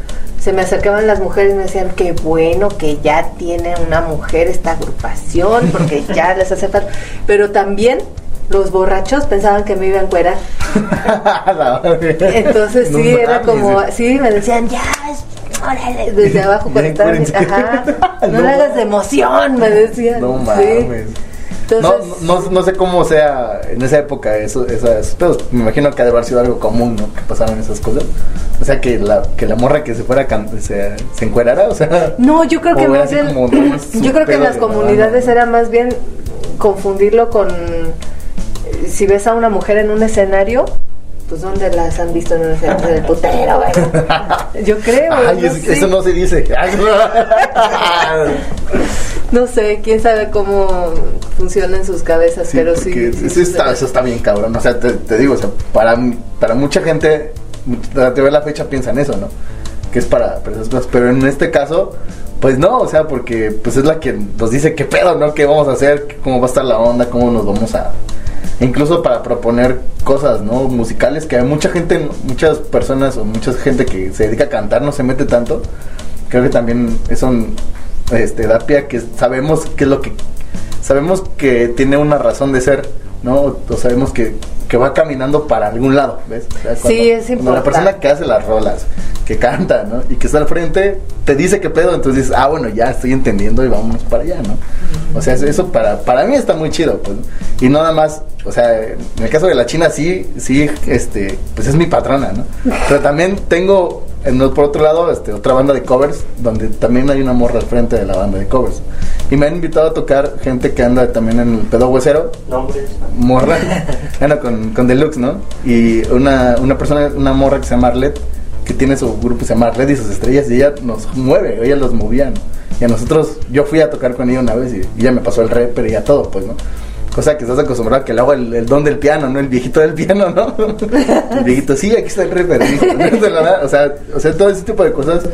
se me acercaban las mujeres y me decían qué bueno que ya tiene una mujer esta agrupación, porque ya les hace falta. Pero también los borrachos pensaban que me iba a encuerar. La madre. Entonces No sí, era mames. como, sí, me decían, ya, órale, desde abajo cuando ajá, no, No. le hagas de emoción, me decían. No mames. Entonces, no, no, no sé cómo sea en esa época eso, esas pedos. Me imagino que ha de haber sido algo común, ¿no? Que pasaran esas cosas. O sea, que la, que la morra que se fuera se, se encuerara, o sea. No, yo creo que más así bien, como, no, yo creo que en las de la comunidades era más bien confundirlo con si ves a una mujer en un escenario, pues ¿dónde las han visto en un escenario? En el putero, güey. Yo creo, Ay, no, es- sé. eso no se dice. No sé, quién sabe cómo funciona en sus cabezas, Sí, pero sí. sí eso, está, sucede. eso está bien cabrón. O sea, te, te digo, o sea, para, para mucha gente, te ve la fecha piensa en eso, ¿no? Que es para, para esas cosas. Pero en este caso, pues no, o sea, porque pues es la que nos dice qué pedo, ¿no? ¿Qué vamos a hacer? ¿Cómo va a estar la onda? ¿Cómo nos vamos a...? Incluso para proponer cosas, ¿no? Musicales que hay mucha gente, muchas personas o mucha gente que se dedica a cantar no se mete tanto. Creo que también eso este, da pie a que sabemos qué es lo que sabemos que tiene una razón de ser, ¿no? O sabemos que, que va caminando para algún lado, ¿ves? O sea, Sí, es cuando la importante. persona que hace las rolas, que canta, ¿no? Y que está al frente, te dice qué pedo, entonces dices, ah, bueno, ya estoy entendiendo y vámonos para allá, ¿no? O sea, eso- eso para, para mí está muy chido, pues. Y no nada más, o sea, en el caso de la China sí, sí, este, pues es mi patrona, ¿no? Pero también tengo, en, por otro lado, este, otra banda de covers, donde también hay una morra al frente de la banda de covers. Y me han invitado a tocar gente que anda también en el pedo huesero, Nombres. morra, bueno, con, con Deluxe, ¿no? Y una, una persona, una morra que se llama Arlet, que tiene su grupo, se llama Red y sus estrellas, y ella nos mueve, ella los movía, ¿no? Y a nosotros, yo fui a tocar con ella una vez y, y ella me pasó el rapper y ya todo, pues, ¿no? Cosa que estás acostumbrado a que hago el, el, don del piano, ¿no? El viejito del piano, ¿no? el viejito, sí, aquí está el riff, o sea, o sea, todo ese tipo de cosas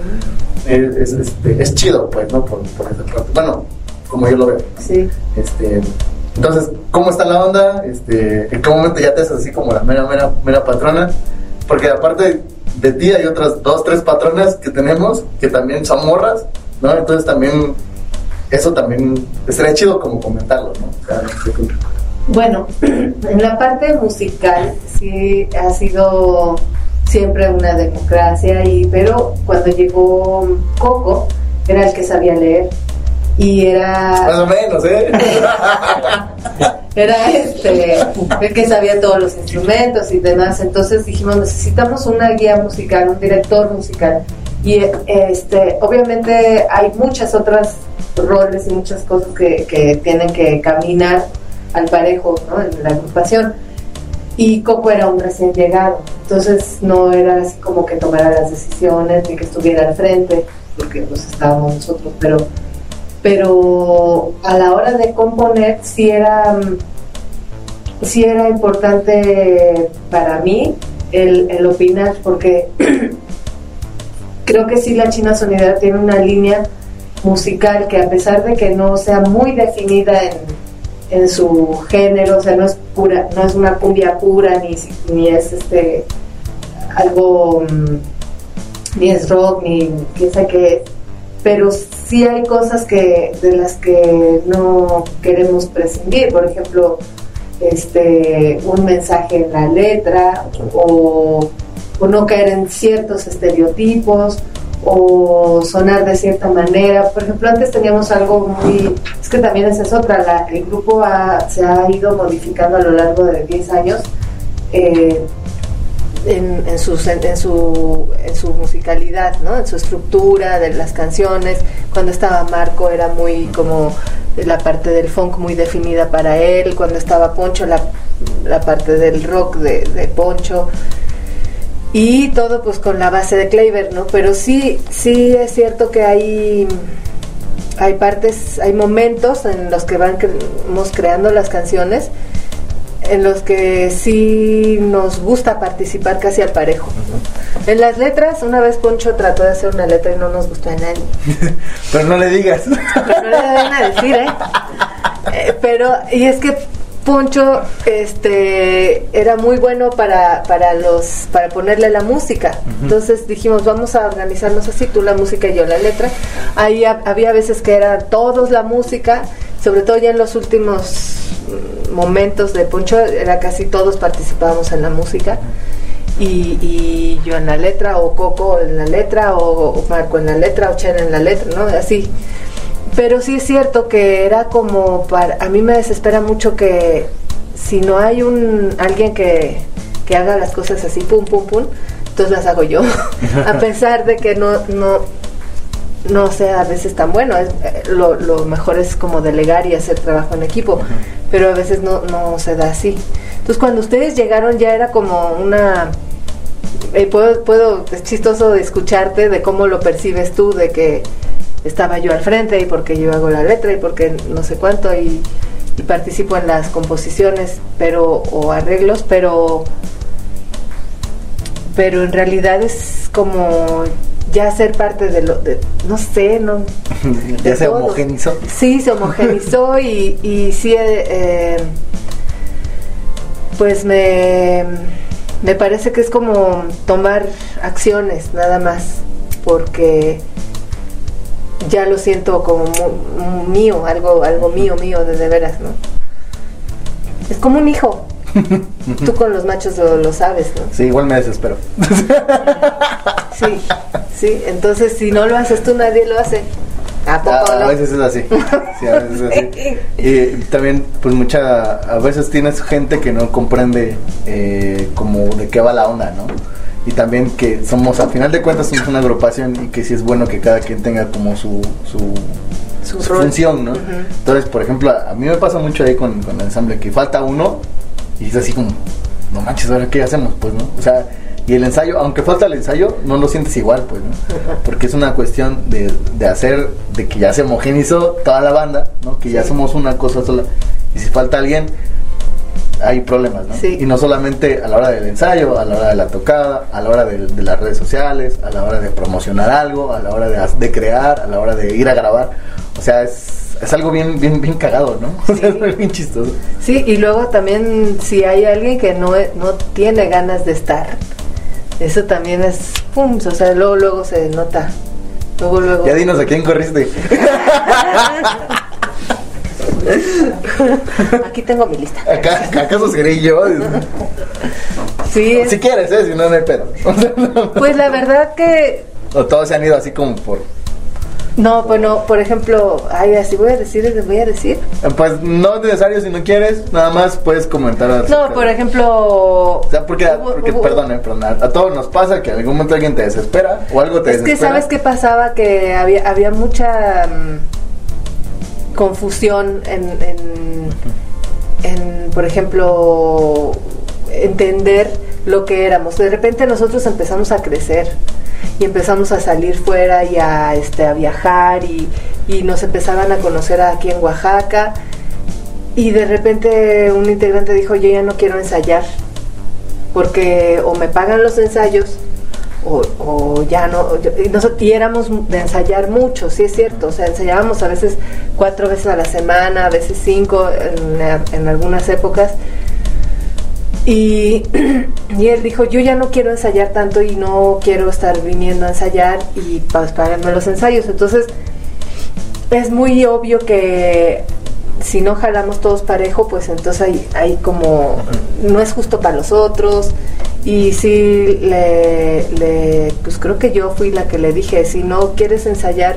es, es, este, es chido, pues, ¿no? Por, por ese Bueno, como yo lo veo. Sí. Este, entonces, ¿cómo está la onda? Este, ¿En qué momento ya te haces así como la mera, mera, mera patrona? Porque aparte de ti hay otras dos, tres patronas que tenemos que también son morras, ¿no? Entonces también, eso también estaría chido como comentarlo, ¿no? bueno, en la parte musical sí ha sido siempre una democracia, y, pero cuando llegó Coco era el que sabía leer y era... Más o menos, ¿eh? era este, el que sabía todos los instrumentos y demás. Entonces dijimos, necesitamos una guía musical, un director musical. Y este, obviamente hay muchas otras roles y muchas cosas que, que tienen que caminar al parejo ¿no? en la agrupación. Y Coco era un recién llegado, entonces no era así como que tomara las decisiones ni que estuviera al frente, porque pues estábamos nosotros, pero pero a la hora de componer sí era, sí era importante para mí el, opinar, porque creo que sí la China Sonidad tiene una línea musical que a pesar de que no sea muy definida en, en su género, o sea, no es pura, no es una cumbia pura, ni, ni es este algo, mm, ni es rock, ni quién sabe qué pero sí hay cosas que de las que no queremos prescindir, por ejemplo, este un mensaje en la letra o, no caer en ciertos estereotipos o sonar de cierta manera. Por ejemplo, antes teníamos algo muy... Es que también esa es otra, la, el grupo se ha ido modificando a lo largo de 10 años. Eh, en, en, su, en, su, en su musicalidad, ¿no? en su estructura de las canciones. Cuando estaba Marco era muy como la parte del funk muy definida para él, cuando estaba Poncho la, la parte del rock de, Poncho. Y todo pues con la base de Kleiber, ¿no? Pero sí, sí es cierto que hay, hay partes, hay momentos en los que vamos creando las canciones en los que sí nos gusta participar casi al parejo. En las letras, una vez Poncho trató de hacer una letra y no nos gustó a nadie. pero no le digas. Pero no le den a decir, ¿eh? ¿eh? Pero, y es que Poncho este era muy bueno para, para los para ponerle la música. Entonces dijimos, vamos a organizarnos así, tú la música y yo la letra. Ahí había veces que era todos la música, sobre todo ya en los últimos momentos de Poncho, era casi todos participábamos en la música. Y, yo en la letra, o Coco en la letra, o, Marco en la letra, o Chen en la letra, ¿no? Así. Pero sí es cierto que era como para. A mí me desespera mucho que si no hay un alguien que, que haga las cosas así, pum, pum, pum, entonces las hago yo. a pesar de que no, no, no sea a veces tan bueno. Es, eh, lo, lo, mejor es como delegar y hacer trabajo en equipo, pero a veces no, no se da así. Entonces cuando ustedes llegaron ya era como una... Eh, puedo, puedo, es chistoso escucharte de cómo lo percibes tú, de que estaba yo al frente y porque yo hago la letra y porque no sé cuánto y, y participo en las composiciones pero o arreglos, pero pero en realidad es como ya ser parte de lo, de, no sé, no. ya se homogenizó. Sí, se homogenizó y, y sí, eh, eh, pues me, me parece que es como tomar acciones, nada más, porque ya lo siento como mío, algo, algo mío, mío, de, de veras, ¿no? Es como un hijo. Tú con los machos lo, sabes, ¿no? Sí, igual me desespero. Sí, sí, entonces si no lo haces tú, nadie lo hace. ¿A, poco, a, veces es así. Sí, a veces es así. y también, pues mucha, a veces tienes gente que no comprende eh, como de qué va la onda, ¿no? Y también que somos, al final de cuentas, somos una agrupación y que sí es bueno que cada quien tenga como su, su su, función, ¿no? Entonces, por ejemplo, a mí me pasa mucho ahí con, con, el ensamble que falta uno y es así como, no manches, ahora qué hacemos, pues, ¿no? O sea, y el ensayo, aunque falta el ensayo, no lo sientes igual, pues, ¿no? Porque es una cuestión de, de hacer, de que ya se homogenizó toda la banda, ¿no? Que ya somos una cosa sola. Y si falta alguien, hay problemas, ¿no? Sí. Y no solamente a la hora del ensayo, a la hora de la tocada, a la hora de, de las redes sociales, a la hora de promocionar algo, a la hora de, de crear, a la hora de ir a grabar. O sea, es, es algo bien, bien, bien cagado, ¿no? O sea, es bien chistoso. Sí, y luego también si hay alguien que no, e- no tiene ganas de estar, eso también es, pum, o sea, luego, luego se nota. Luego, luego. Ya dinos a quién corriste. Aquí tengo mi lista. Acá, ¿Acaso seré yo? Sí, es- Si quieres, ¿eh? Si no, no hay pedo. Pues la verdad que O todos se han ido así como por... no, bueno, por ejemplo, ay, así voy a decir, les voy a decir. Pues no es necesario si no quieres, nada más puedes comentar. No, por ejemplo, O sea, porque, porque hubo- perdón, eh, perdón, a, a todos nos pasa que en algún momento alguien te desespera o algo te Es que desespera. sabes qué pasaba que había había mucha mm, confusión en, en, en, por ejemplo entender lo que éramos. De repente nosotros empezamos a crecer y empezamos a salir fuera y a este a viajar y, y nos empezaban a conocer aquí en Oaxaca y de repente un integrante dijo yo ya no quiero ensayar porque o me pagan los ensayos o, ya no, y, nosotros, y éramos de ensayar mucho, sí es cierto, o sea, ensayábamos a veces cuatro veces a la semana, a veces cinco en, algunas épocas. Y, y él dijo, yo ya no quiero ensayar tanto y no quiero estar viniendo a ensayar y pues páganme los ensayos. Entonces, es muy obvio que si no jalamos todos parejo, pues entonces hay, hay como, no es justo para los otros. Y sí, le, le- pues creo que yo fui la que le dije, si no quieres ensayar,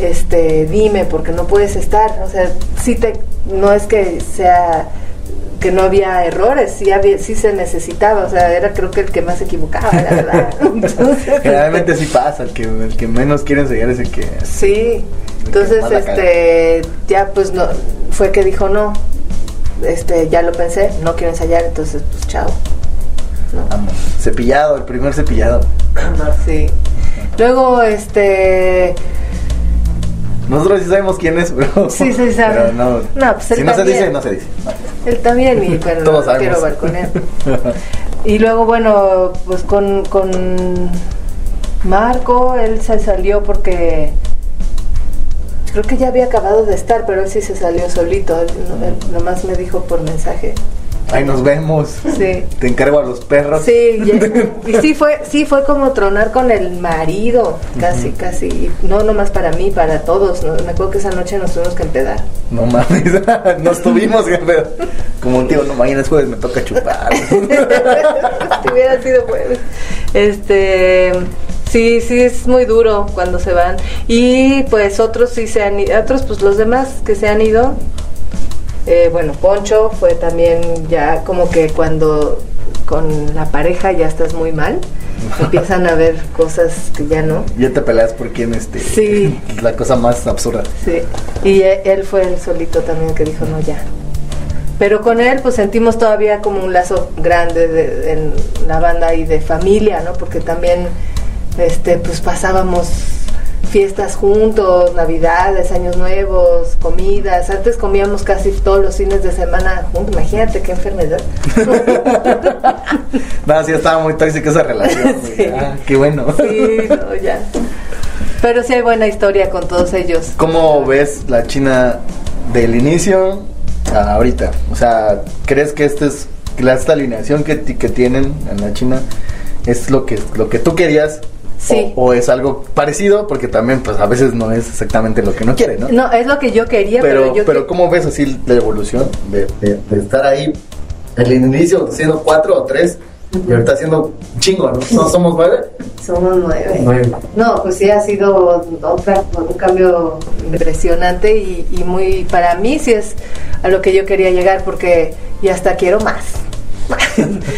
este, dime, porque no puedes estar. O sea, sí te, no es que sea que no había errores, sí, había, sí se necesitaba, o sea, era creo que el que más se equivocaba, la verdad. Entonces, Generalmente sí pasa, el que, el que menos quiere enseñar es el que... Sí, entonces este ya pues no fue que dijo no, este ya lo pensé, no quiero ensayar, entonces pues chao. Vamos, cepillado, el primer cepillado. Sí. Luego este Nosotros sí sabemos quién es, pero... Sí, sí sabe. pero no, No, pues él si no se dice, no se dice. él también y pero Todos no quiero ver con él. Y luego bueno, pues con con Marco él se salió porque creo que ya había acabado de estar, pero él sí se salió solito, él nomás me dijo por mensaje. Ahí nos vemos. Sí. Te encargo a los perros. Sí, y, y sí fue, sí fue como tronar con el marido, casi, casi. No nomás para mí, para todos. ¿no? Me acuerdo que esa noche nos tuvimos que empedar. No mames, nos tuvimos, jefe. Como un tío, no mañana es jueves, me toca chupar. si hubiera sido jueves. Este, sí, sí es muy duro cuando se van. Y pues otros sí se han ido, otros pues los demás que se han ido. Eh, bueno, Poncho fue también ya como que cuando con la pareja ya estás muy mal, empiezan a ver cosas que ya no. ya te peleas por quién, este. Sí. es La cosa más absurda. Sí, y e- él fue el solito también que dijo no ya. Pero con él pues sentimos todavía como un lazo grande de, en la banda y de familia, ¿no? Porque también este pues pasábamos fiestas juntos, navidades, años nuevos, comidas. Antes comíamos casi todos los fines de semana juntos. Imagínate qué enfermedad. Nada, sí estaba muy tóxica esa relación. Sí. Ah, qué bueno. sí, no, ya. Pero sí hay buena historia con todos ellos. ¿Cómo ves la China del inicio a ahorita? O sea, ¿crees que este es esta alineación que, que tienen en la China es lo que lo que tú querías? Sí. O, o es algo parecido, porque también pues a veces no es exactamente lo que no quiere, ¿no? No, es lo que yo quería, pero, pero, yo pero que- ¿cómo ves así la evolución de, de- de estar ahí el inicio siendo cuatro o tres y ahorita siendo chingo, ¿no? ¿No somos nueve? Somos nueve. Nueve. No, pues sí ha sido otra, un cambio impresionante y, y muy, para mí sí es a lo que yo quería llegar porque y hasta quiero más.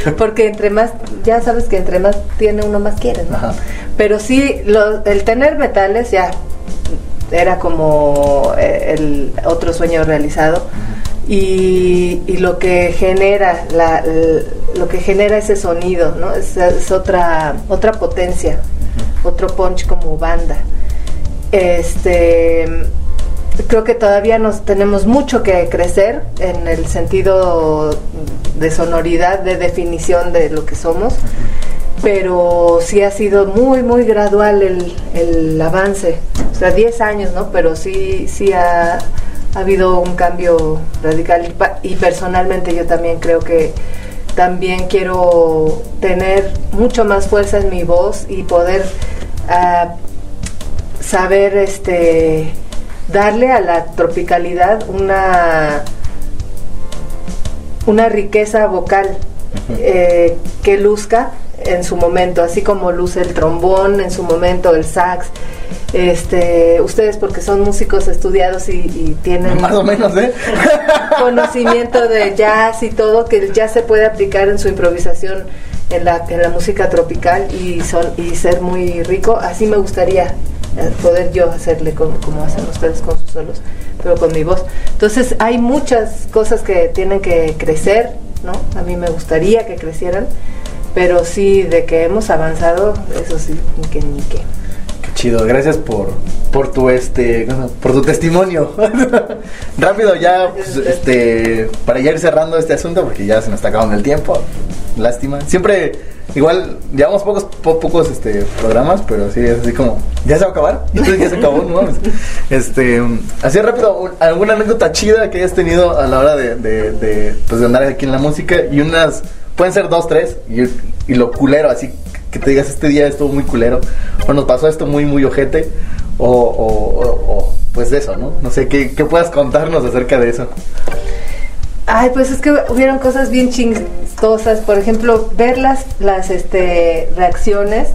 porque entre más, ya sabes que entre más tiene uno más quiere, ¿no? Ajá. Pero sí, lo- el tener metales ya era como eh, el otro sueño realizado. Y, y lo que genera la, lo que genera ese sonido no es, es otra otra potencia otro punch como banda. Este creo que todavía nos tenemos mucho que crecer en el sentido de sonoridad, de definición de lo que somos, pero sí ha sido muy, muy gradual el, el avance. O sea, 10 años, ¿no? Pero sí, sí ha, ha habido un cambio radical y personalmente yo también creo que también quiero tener mucho más fuerza en mi voz y poder ah, saber este darle a la tropicalidad una una riqueza vocal eh, que luzca en su momento, así como luce el trombón en su momento, el sax. Este, ustedes porque son músicos estudiados y, y tienen Más o menos, ¿eh? conocimiento de jazz y todo, que el jazz se puede aplicar en su improvisación en la, en la música tropical y, son, y ser muy rico. Así me gustaría poder yo hacerle como, como hacen ustedes con sus solos, pero con mi voz. Entonces hay muchas cosas que tienen que crecer, ¿no? A mí me gustaría que crecieran, pero sí, de que hemos avanzado, eso sí, ni que ni que. Qué chido, gracias por, por tu este por tu testimonio. Rápido ya, pues, este, para ya ir cerrando este asunto, porque ya se nos está acabando el tiempo. Lástima. Siempre, igual, llevamos pocos, po- pocos este programas, pero sí es así como, ¿ya se va a acabar? Entonces ya se acabó, no. Este, así rápido, un- alguna anécdota chida que hayas tenido a la hora de, de, pues, andar aquí en la música y unas, pueden ser dos, tres, y, y lo culero, así que te digas este día estuvo muy culero, o nos pasó esto muy, muy ojete, o, o, pues eso, ¿no? No sé, ¿qué, ¿qué puedas contarnos acerca de eso? Ay, pues es que hubieron cosas bien chistosas. Por ejemplo, ver las, las este, reacciones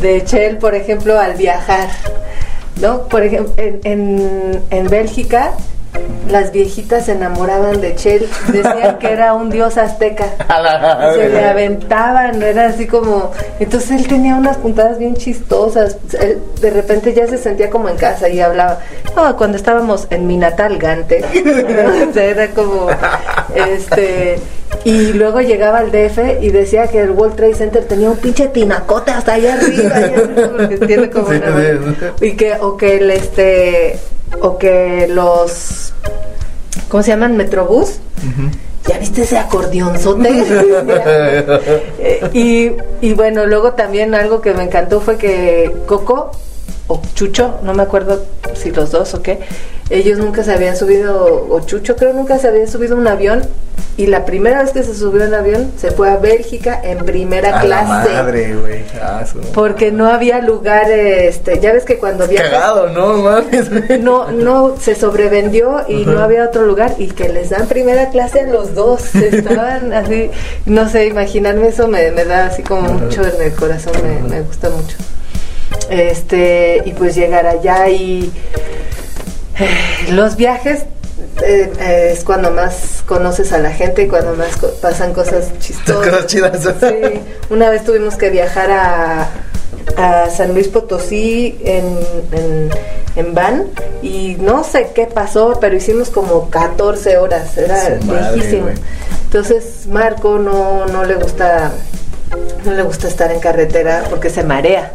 de Chel, por ejemplo, al viajar. ¿No? Por ejemplo, en, en, en Bélgica, las viejitas se enamoraban de Chel. Decían que era un dios azteca. Se le aventaban, era así como. Entonces él tenía unas puntadas bien chistosas. Él de repente ya se sentía como en casa y hablaba. Cuando estábamos en mi natal Gante, o sea, era como. Este. Y luego llegaba al DF y decía que el World Trade Center tenía un pinche tinacote hasta allá arriba, allá arriba, como sí. y que o que el este o que los ¿cómo se llaman? Metrobús. ¿Ya viste ese acordeonzote? Eh, y, y bueno, luego también algo que me encantó fue que Coco o Chucho, no me acuerdo si los dos o qué, ellos nunca se habían subido, o Chucho creo nunca se habían subido a un avión y la primera vez que se subió en avión se fue a Bélgica en primera A la clase. madre, güey. Porque no había lugar, este, ya ves que cuando viajas Cagado, ¿no? Mames, no, no, se sobrevendió y no había otro lugar y que les dan primera clase a los dos. Estaban así, no sé, imaginarme eso me, me da así como mucho en el corazón, me, me gusta mucho. Este, y pues llegar allá y eh, los viajes eh, eh, es cuando más conoces a la gente y cuando más co- pasan cosas chistosas. Cosas chidas. Sí, una vez tuvimos que viajar a, a San Luis Potosí en, en, en van y no sé qué pasó, pero hicimos como 14 horas, era güey. Entonces Marco no, no le gusta no le gusta estar en carretera porque se marea.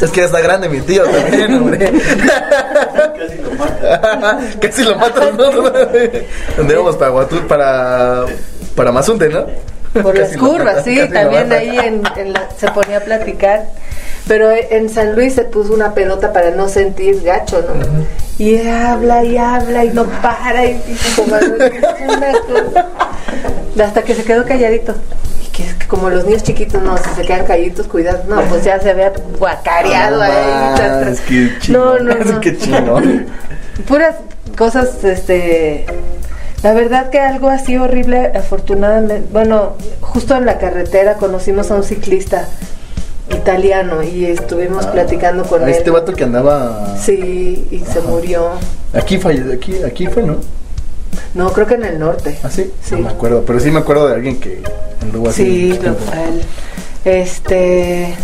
Es que ya está grande mi tío también, hombre. Casi lo mata. Casi lo. Donde íbamos para Huatul, para, para Mazunte, ¿no? Por las Casi curvas, sí, también ahí en, en la- se ponía a platicar. Pero en San Luis se puso una pelota para no sentir gacho, ¿no? Y habla y habla y no para y, y como hasta que se quedó calladito. Como los niños chiquitos, no, si se quedan calladitos, cuidado. No, pues ya se había guacareado Ah, ahí. tra- mames, qué no, no, no. qué chingón. Puras cosas, este... La verdad que algo así horrible, afortunadamente, bueno, justo en la carretera conocimos a un ciclista italiano y estuvimos platicando con A él. este vato que andaba. Sí, y se murió. Aquí fue, aquí, aquí fue, ¿no? No, creo que en el norte. ¿Ah, sí? Sí. No me acuerdo, pero sí me acuerdo de alguien que anduvo así. Sí, lo, él. Este,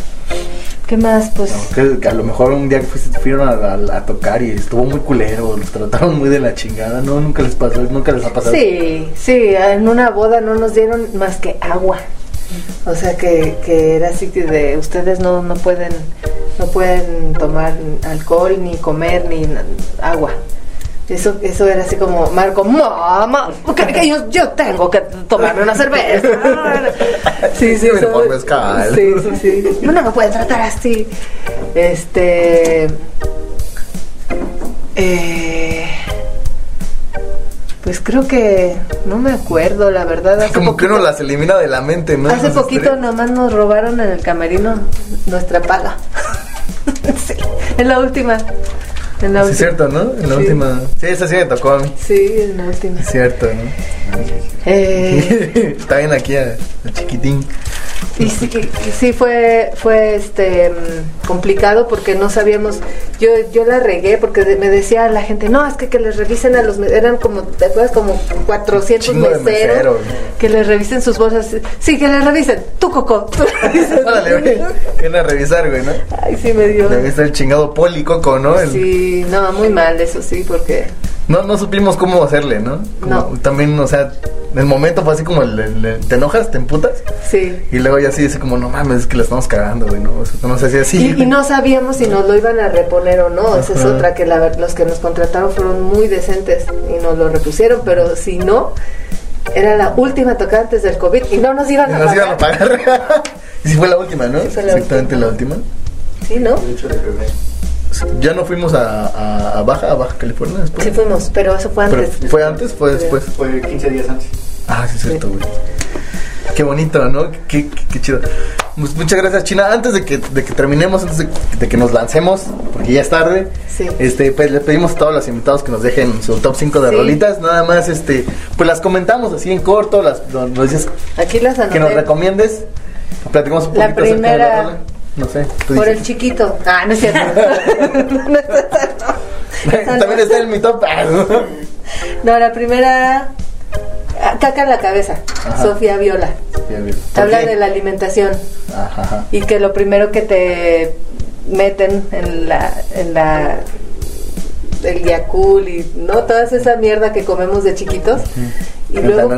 ¿qué más? Pues No, que, que a lo mejor un día que fuiste, fueron a, a- a tocar y estuvo muy culero, los trataron muy de la chingada, no, nunca les pasó, nunca les ha pasado. sí, sí, en una boda no nos dieron más que agua. O sea que, que era así que de ustedes no, no pueden no pueden tomar alcohol, ni comer, ni agua. Eso, eso era así como, Marco, mamá, que, yo, yo tengo que tomarme una cerveza. Sí, sí, eso- sí, sí, sí. No, no me pueden tratar así. Este. Eh, pues creo que no me acuerdo, la verdad. hace Como que uno las elimina de la mente, ¿no? Hace poquito nomás nos robaron en el camerino nuestra paga. sí, en la última. En la Sí, es última. cierto, ¿no? En la Sí. última. Sí, esa sí me tocó a mí. Sí, en la última. Es cierto, ¿no? Eh, Está bien aquí a, a chiquitín. Y sí, y sí fue fue este complicado porque no sabíamos yo yo la regué porque de- me decía la gente no es que que les revisen a los eran como te acuerdas como 400 Chingo de meseros meseros. que les revisen sus bolsas sí que les revisen tú coco tú revisas. Órale, güey. A revisar, güey, ¿no? ay sí me dio Debe estar el chingado policoco, ¿no? El- sí no muy mal eso sí porque No, no supimos cómo hacerle, ¿no? Como No. También, o sea, en el momento fue así como el, el- el- te enojas, te emputas. sí Y luego ya así dice como, no mames, es que la estamos cagando, güey, ¿no? O sea, no sé si así. Y, y no sabíamos si nos lo iban a reponer o no. Esa es otra que la los que nos contrataron fueron muy decentes y nos lo repusieron, pero si no, era la última tocada antes del COVID y no nos iban Y a nos pagar. iban a pagar. y si fue la última, ¿no? Sí, fue la Exactamente última. la última. Sí, ¿no? El 8 de febrero. Ya no fuimos a, a, a Baja, a Baja California después. Sí fuimos, pero eso fue Pero antes. fue antes, fue después. Fue 15 días antes. Ah, sí, es cierto, güey. Qué bonito, ¿no? Qué, qué, qué chido. Pues, muchas gracias, China. Antes de que, de que terminemos, antes de, de que nos lancemos, porque ya es tarde, Sí. este, pues le pedimos a todos los invitados que nos dejen su top 5 de Sí. rolitas. Nada más, este, pues las comentamos así en corto, las nos nos dices Aquí las anoté. que nos recomiendes. Platicamos un La poquito acerca de primera- la rola. No sé, Por el chiquito. Ah, no es cierto. no, es no. También está en mi top. No, la primera. ah, Caca en la cabeza. Ajá. Sofía Viola. Bien. ¿Por Habla de la alimentación. Ajá, ajá. y que lo primero que te meten en la en la el Yakult y no toda esa mierda que comemos de chiquitos. Y El luego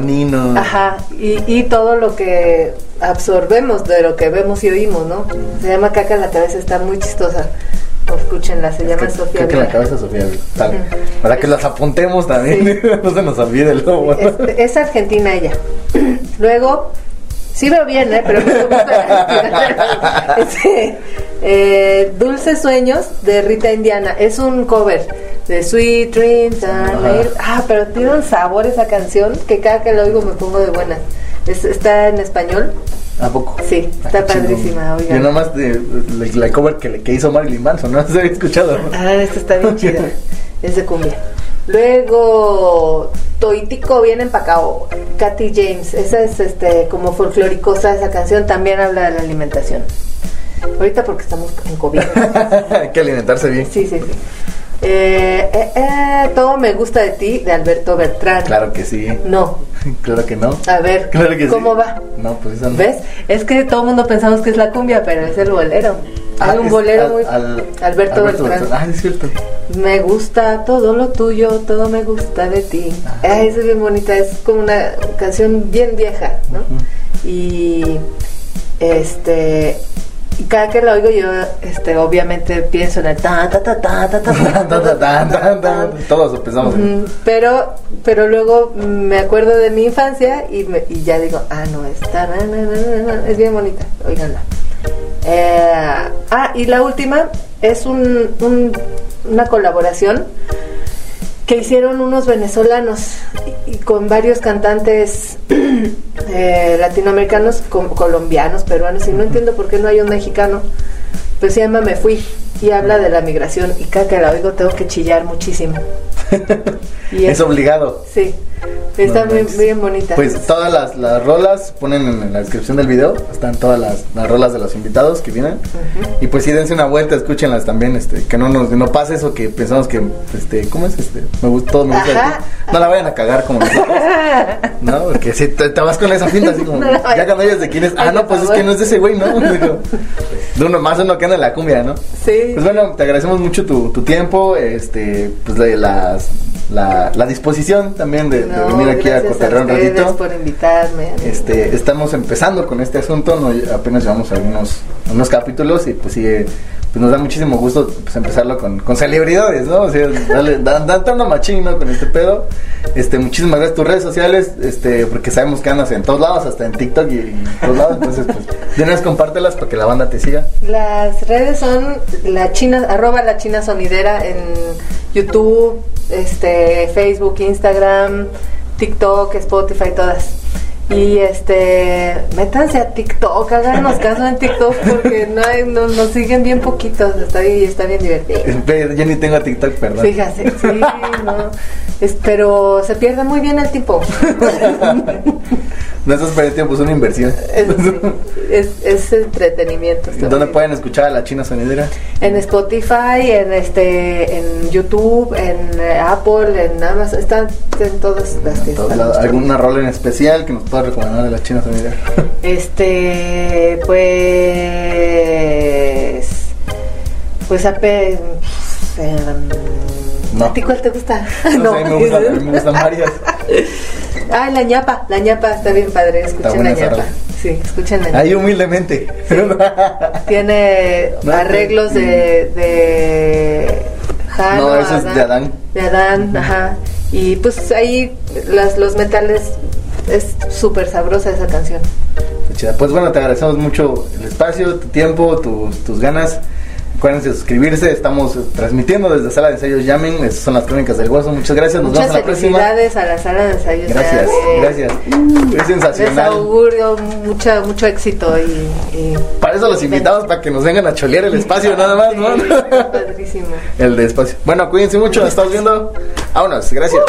ajá y, y todo lo que absorbemos de lo que vemos y oímos no se llama caca en la cabeza está muy chistosa. Escúchenla se llama Que- Sofía en la cabeza Sofía. Para que las apuntemos también. no se nos olvide el lobo. es, es argentina ella. Luego sí veo bien ¿eh? pero no me gusta Este, eh, Dulces Sueños de Rita Indiana es un cover de Sweet Dreams ah pero tiene un sabor esa canción que cada que la oigo me pongo de buenas Es- está en español ¿A poco? Sí, Ah, está padrísima, oigan. Yo nomás de, de- la cover que, que hizo Marilyn Manson, ¿no? Se había escuchado. Ah, esta está bien chida. Es de cumbia. Luego, Toitico bien empacado. Katy James. Esa es este como folcloricosa esa canción. También habla de la alimentación. Ahorita porque estamos en COVID. Hay que alimentarse bien. Sí, sí, sí. Eh, eh, eh, todo me gusta de ti, de Alberto Bertrán. Claro que sí. No. Claro que no. A ver, Claro que sí. ¿cómo va? No, pues esa no. ¿Ves? Es que todo el mundo pensamos que es la cumbia, pero es el bolero. Ah, Hay un es bolero al- muy... al- Alberto, Bertrán. Ah, es cierto. Me gusta todo lo tuyo, todo me gusta de ti. Ah, esa es bien bonita, es como una canción bien vieja, ¿no? Y este y cada que la oigo yo este obviamente pienso en el ta ta ta ta ta ta ta, tan. Todos pensamos. pero pero luego me acuerdo de mi infancia y, me- y ya digo ah no es ta, na, na, na, na, na, es bien bonita oiganla Eh, ah y la última es un, un- una colaboración que hicieron unos venezolanos y, y con varios cantantes eh, latinoamericanos, com- colombianos, peruanos, y no entiendo por qué no hay un mexicano, pues se llama Me Fui y habla de la migración y cada que la oigo tengo que chillar muchísimo. Es obligado. Sí, está No manches. bien bonita. Pues todas las, las rolas ponen en la descripción del video, están todas las, las rolas de los invitados que vienen. Y pues sí, dense una vuelta, escúchenlas también, este, que no nos no pase eso que pensamos que, este, ¿cómo es? Este, me gusta, todo me gusta. No la vayan a cagar como nosotros, ¿no? Porque si te, te vas con esa finta así como, No la ya cuando ellos de quién es, ah, no, pues es que no es de ese güey, ¿no? De uno más uno que anda en la cumbia, ¿no? sí. Pues bueno, te agradecemos mucho tu, tu tiempo, este, pues la, las- la, la disposición también de, venir aquí a cotorrear un ratito. por invitarme. Este, estamos empezando con este asunto, no, apenas llevamos algunos unos capítulos y pues sigue pues nos da muchísimo gusto pues, empezarlo con, con celebridades, ¿no? O sea, dale, dan, dan dando machín, ¿no? Con este pedo. Este, muchísimas gracias tus redes sociales, este, porque sabemos que andas en todos lados, hasta en TikTok y, y en todos lados. Entonces, pues, de una vez compártelas para que la banda te siga. Las redes son la china, arroba la china sonidera en YouTube, este, Facebook, Instagram, TikTok, Spotify, todas. Y este, métanse a TikTok, háganos caso en TikTok porque no hay, no- nos siguen bien poquitos, está bien, está bien divertido. Ve, Yo ni tengo TikTok, perdón. Fíjate, sí, no. Es- pero se pierde muy bien el tiempo. No estás perdiendo tiempo, es una inversión. Es, es, es entretenimiento. ¿Dónde muy pueden escuchar a la China Sonidera? En Spotify, en este, en YouTube, en eh, Apple, en Amazon, están en todas las. ¿Alguna rola en especial que nos puedas recomendar de la China Sonidera? Este, pues, pues ape, em, No. ¿A ti cuál te gusta? No, sé, me gustan, a mí me gustan varias. Ah, la ñapa, la ñapa está bien padre, escuchen la ñapa. Sí, escuchen la ñapa. Ahí humildemente. Tiene No, arreglos de, de Jano, No, ese es de Adán. De Adán, ajá. Y pues ahí las, los metales es súper sabrosa esa canción. Pues bueno, te agradecemos mucho el espacio, tu tiempo, tus, tus ganas. Acuérdense de suscribirse, estamos transmitiendo desde Sala de Ensayos Llamen, estas son las crónicas del hueso, muchas gracias, nos Muchas vemos a la próxima. felicidades a la sala de ensayos. Gracias, gracias. Es Les sensacional. augurio mucha, mucho éxito y, y- Para eso los invitamos, para que nos vengan a cholear el espacio nada más, ¿no? Sí, padrísimo. El de espacio. Bueno, cuídense mucho, nos estamos viendo. Vámonos, gracias.